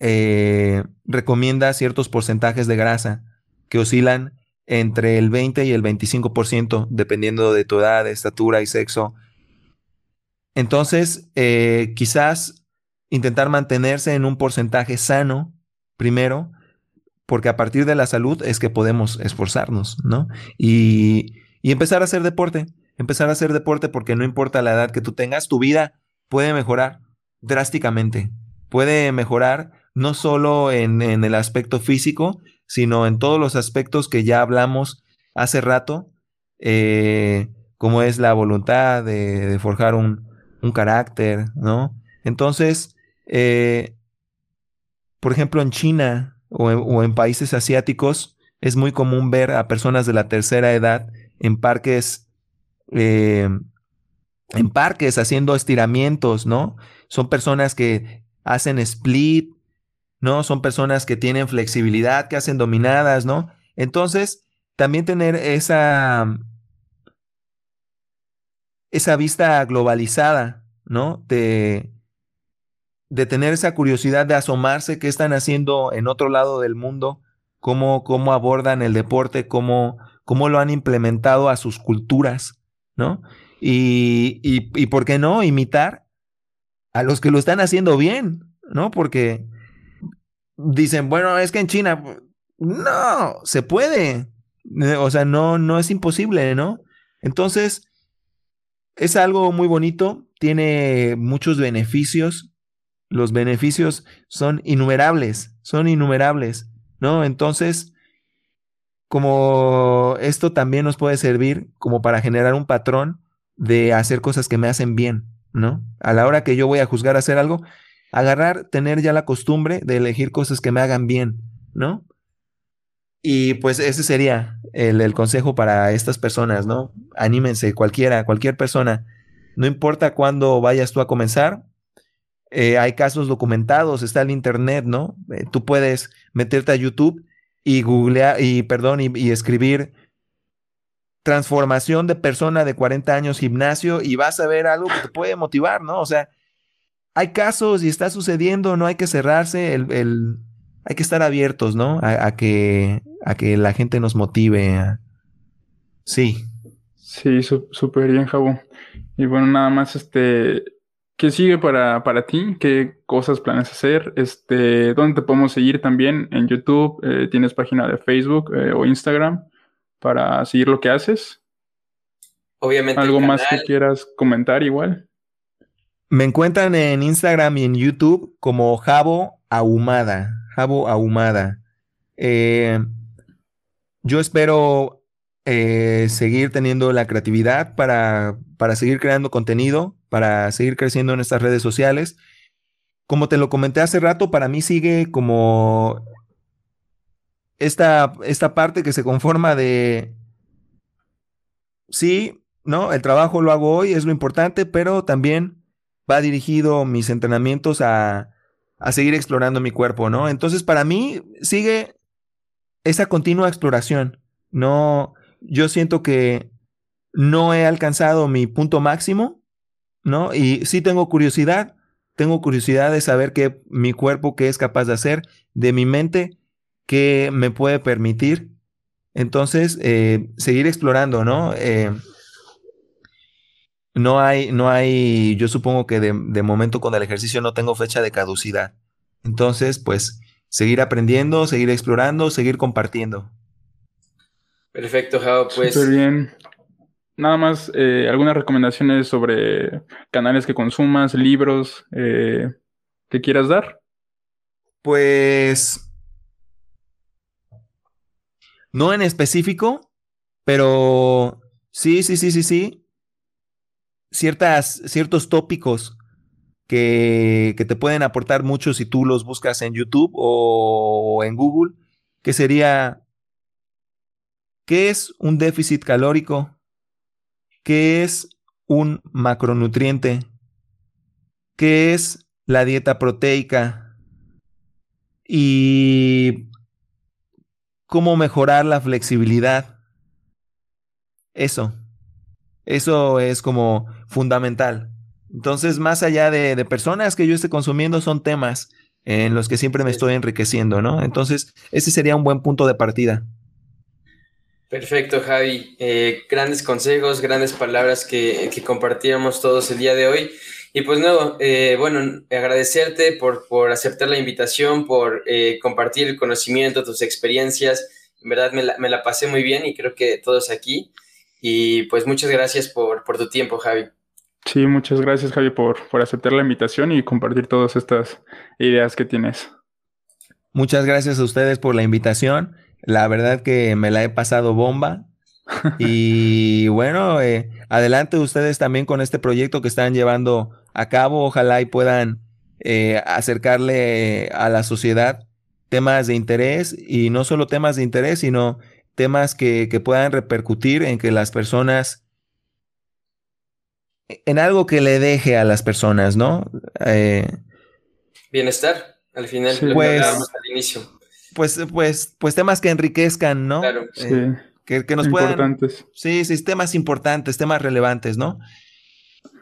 eh, recomienda ciertos porcentajes de grasa que oscilan entre el 20 y el 25%, dependiendo de tu edad, estatura y sexo. Entonces, eh, quizás intentar mantenerse en un porcentaje sano primero, porque a partir de la salud es que podemos esforzarnos, ¿no? Y, y empezar a hacer deporte, empezar a hacer deporte porque no importa la edad que tú tengas, tu vida puede mejorar drásticamente, puede mejorar no solo en, el aspecto físico, sino en todos los aspectos que ya hablamos hace rato, eh, como es la voluntad de, forjar un, carácter, ¿no? Entonces, eh, por ejemplo, en China o en, países asiáticos, es muy común ver a personas de la tercera edad en parques, eh, en parques haciendo estiramientos, ¿no? Son personas que hacen split, ¿no? Son personas que tienen flexibilidad, que hacen dominadas, ¿no? Entonces, también tener esa, esa vista globalizada, ¿no? De, de tener esa curiosidad de asomarse qué están haciendo en otro lado del mundo, cómo, cómo abordan el deporte, cómo, cómo lo han implementado a sus culturas, ¿no? Y, y, y por qué no imitar a los que lo están haciendo bien, ¿no? Porque dicen, bueno, es que en China, no, se puede. Eh, o sea, no, no es imposible, ¿no? Entonces, es algo muy bonito, tiene muchos beneficios. Los beneficios son innumerables, son innumerables, ¿no? Entonces, como esto también nos puede servir como para generar un patrón de hacer cosas que me hacen bien, ¿no? A la hora que yo voy a juzgar hacer algo, agarrar, tener ya la costumbre de elegir cosas que me hagan bien, ¿no? Y pues ese sería el, consejo para estas personas, ¿no? Anímense, cualquiera, cualquier persona. No importa cuándo vayas tú a comenzar, eh, hay casos documentados, está el internet, ¿no? Eh, tú puedes meterte a YouTube y googlear, y perdón, y, y, escribir transformación de persona de 40 años gimnasio y vas a ver algo que te puede motivar, ¿no? O sea, hay casos y está sucediendo, no hay que cerrarse, el, hay que estar abiertos, ¿no? A, que, a que la gente nos motive. Sí. Sí, súper bien, Jabo. Y bueno, nada más, este, ¿qué sigue para, para ti? ¿Qué cosas planes hacer? Este, ¿dónde te podemos seguir también? En YouTube, eh, ¿tienes página de Facebook eh, o Instagram para seguir lo que haces? Obviamente. ¿Algo más que quieras comentar igual? Me encuentran en Instagram y en YouTube como Jabo Ahumada. Jabo Ahumada. Eh, yo espero eh, seguir teniendo la creatividad para, para seguir creando contenido, para seguir creciendo en estas redes sociales. Como te lo comenté hace rato, para mí sigue como esta, esta parte que se conforma de, sí, ¿no? El trabajo lo hago hoy, es lo importante, pero también va dirigido mis entrenamientos a, a seguir explorando mi cuerpo, ¿no? Entonces, para mí sigue esa continua exploración. No, yo siento que no he alcanzado mi punto máximo, ¿no? Y sí tengo curiosidad, tengo curiosidad de saber qué mi cuerpo, qué es capaz de hacer, de mi mente, qué me puede permitir. Entonces, eh, seguir explorando, ¿no? Eh, no hay, no hay, yo supongo que de, de, momento con el ejercicio no tengo fecha de caducidad. Entonces, pues, seguir aprendiendo, seguir explorando, seguir compartiendo. Perfecto, Jao, pues. Súper bien. Nada más, eh, algunas recomendaciones sobre canales que consumas, libros eh, que quieras dar. Pues no en específico, pero sí, sí, sí, sí, sí. Ciertas, ciertos tópicos que, que te pueden aportar mucho si tú los buscas en YouTube o en Google, que sería, ¿qué es un déficit calórico? ¿Qué es un macronutriente? ¿Qué es la dieta proteica? Y cómo mejorar la flexibilidad. Eso. Eso es como fundamental. Entonces, más allá de, de, personas que yo esté consumiendo, son temas en los que siempre me estoy enriqueciendo, ¿no? Entonces, ese sería un buen punto de partida. Perfecto, Javi. Eh, grandes consejos, grandes palabras que, que, compartíamos todos el día de hoy. Y pues nuevo, eh, bueno, agradecerte por, por, aceptar la invitación, por eh, compartir el conocimiento, tus experiencias. En verdad me la, me la, pasé muy bien y creo que todos aquí. Y pues muchas gracias por, por tu tiempo, Javi. Sí, muchas gracias, Javi, por, por aceptar la invitación y compartir todas estas ideas que tienes. Muchas gracias a ustedes por la invitación. La verdad que me la he pasado bomba. Y bueno, eh, adelante ustedes también con este proyecto que están llevando a cabo. Ojalá y puedan eh, acercarle a la sociedad temas de interés y no solo temas de interés, sino temas que, que puedan repercutir en que las personas, en algo que le deje a las personas, ¿no? Eh, Bienestar, al final, sí, lo pues, que hablábamos al inicio pues, pues, pues temas que enriquezcan, ¿no? Claro. Sí. Eh, que, que, nos puedan. Importantes. Sí, sí, temas importantes, temas relevantes, ¿no?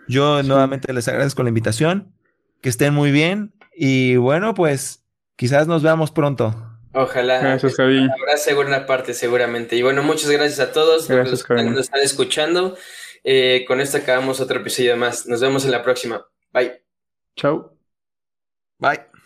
Yo sí. nuevamente les agradezco la invitación. Que estén muy bien. Y bueno, pues quizás nos veamos pronto. Ojalá. Gracias, Javi. Habrá segunda parte, seguramente. Y bueno, muchas gracias a todos gracias, los que nos están escuchando. Eh, con esto acabamos otro episodio más. Nos vemos en la próxima. Bye. Chao. Bye.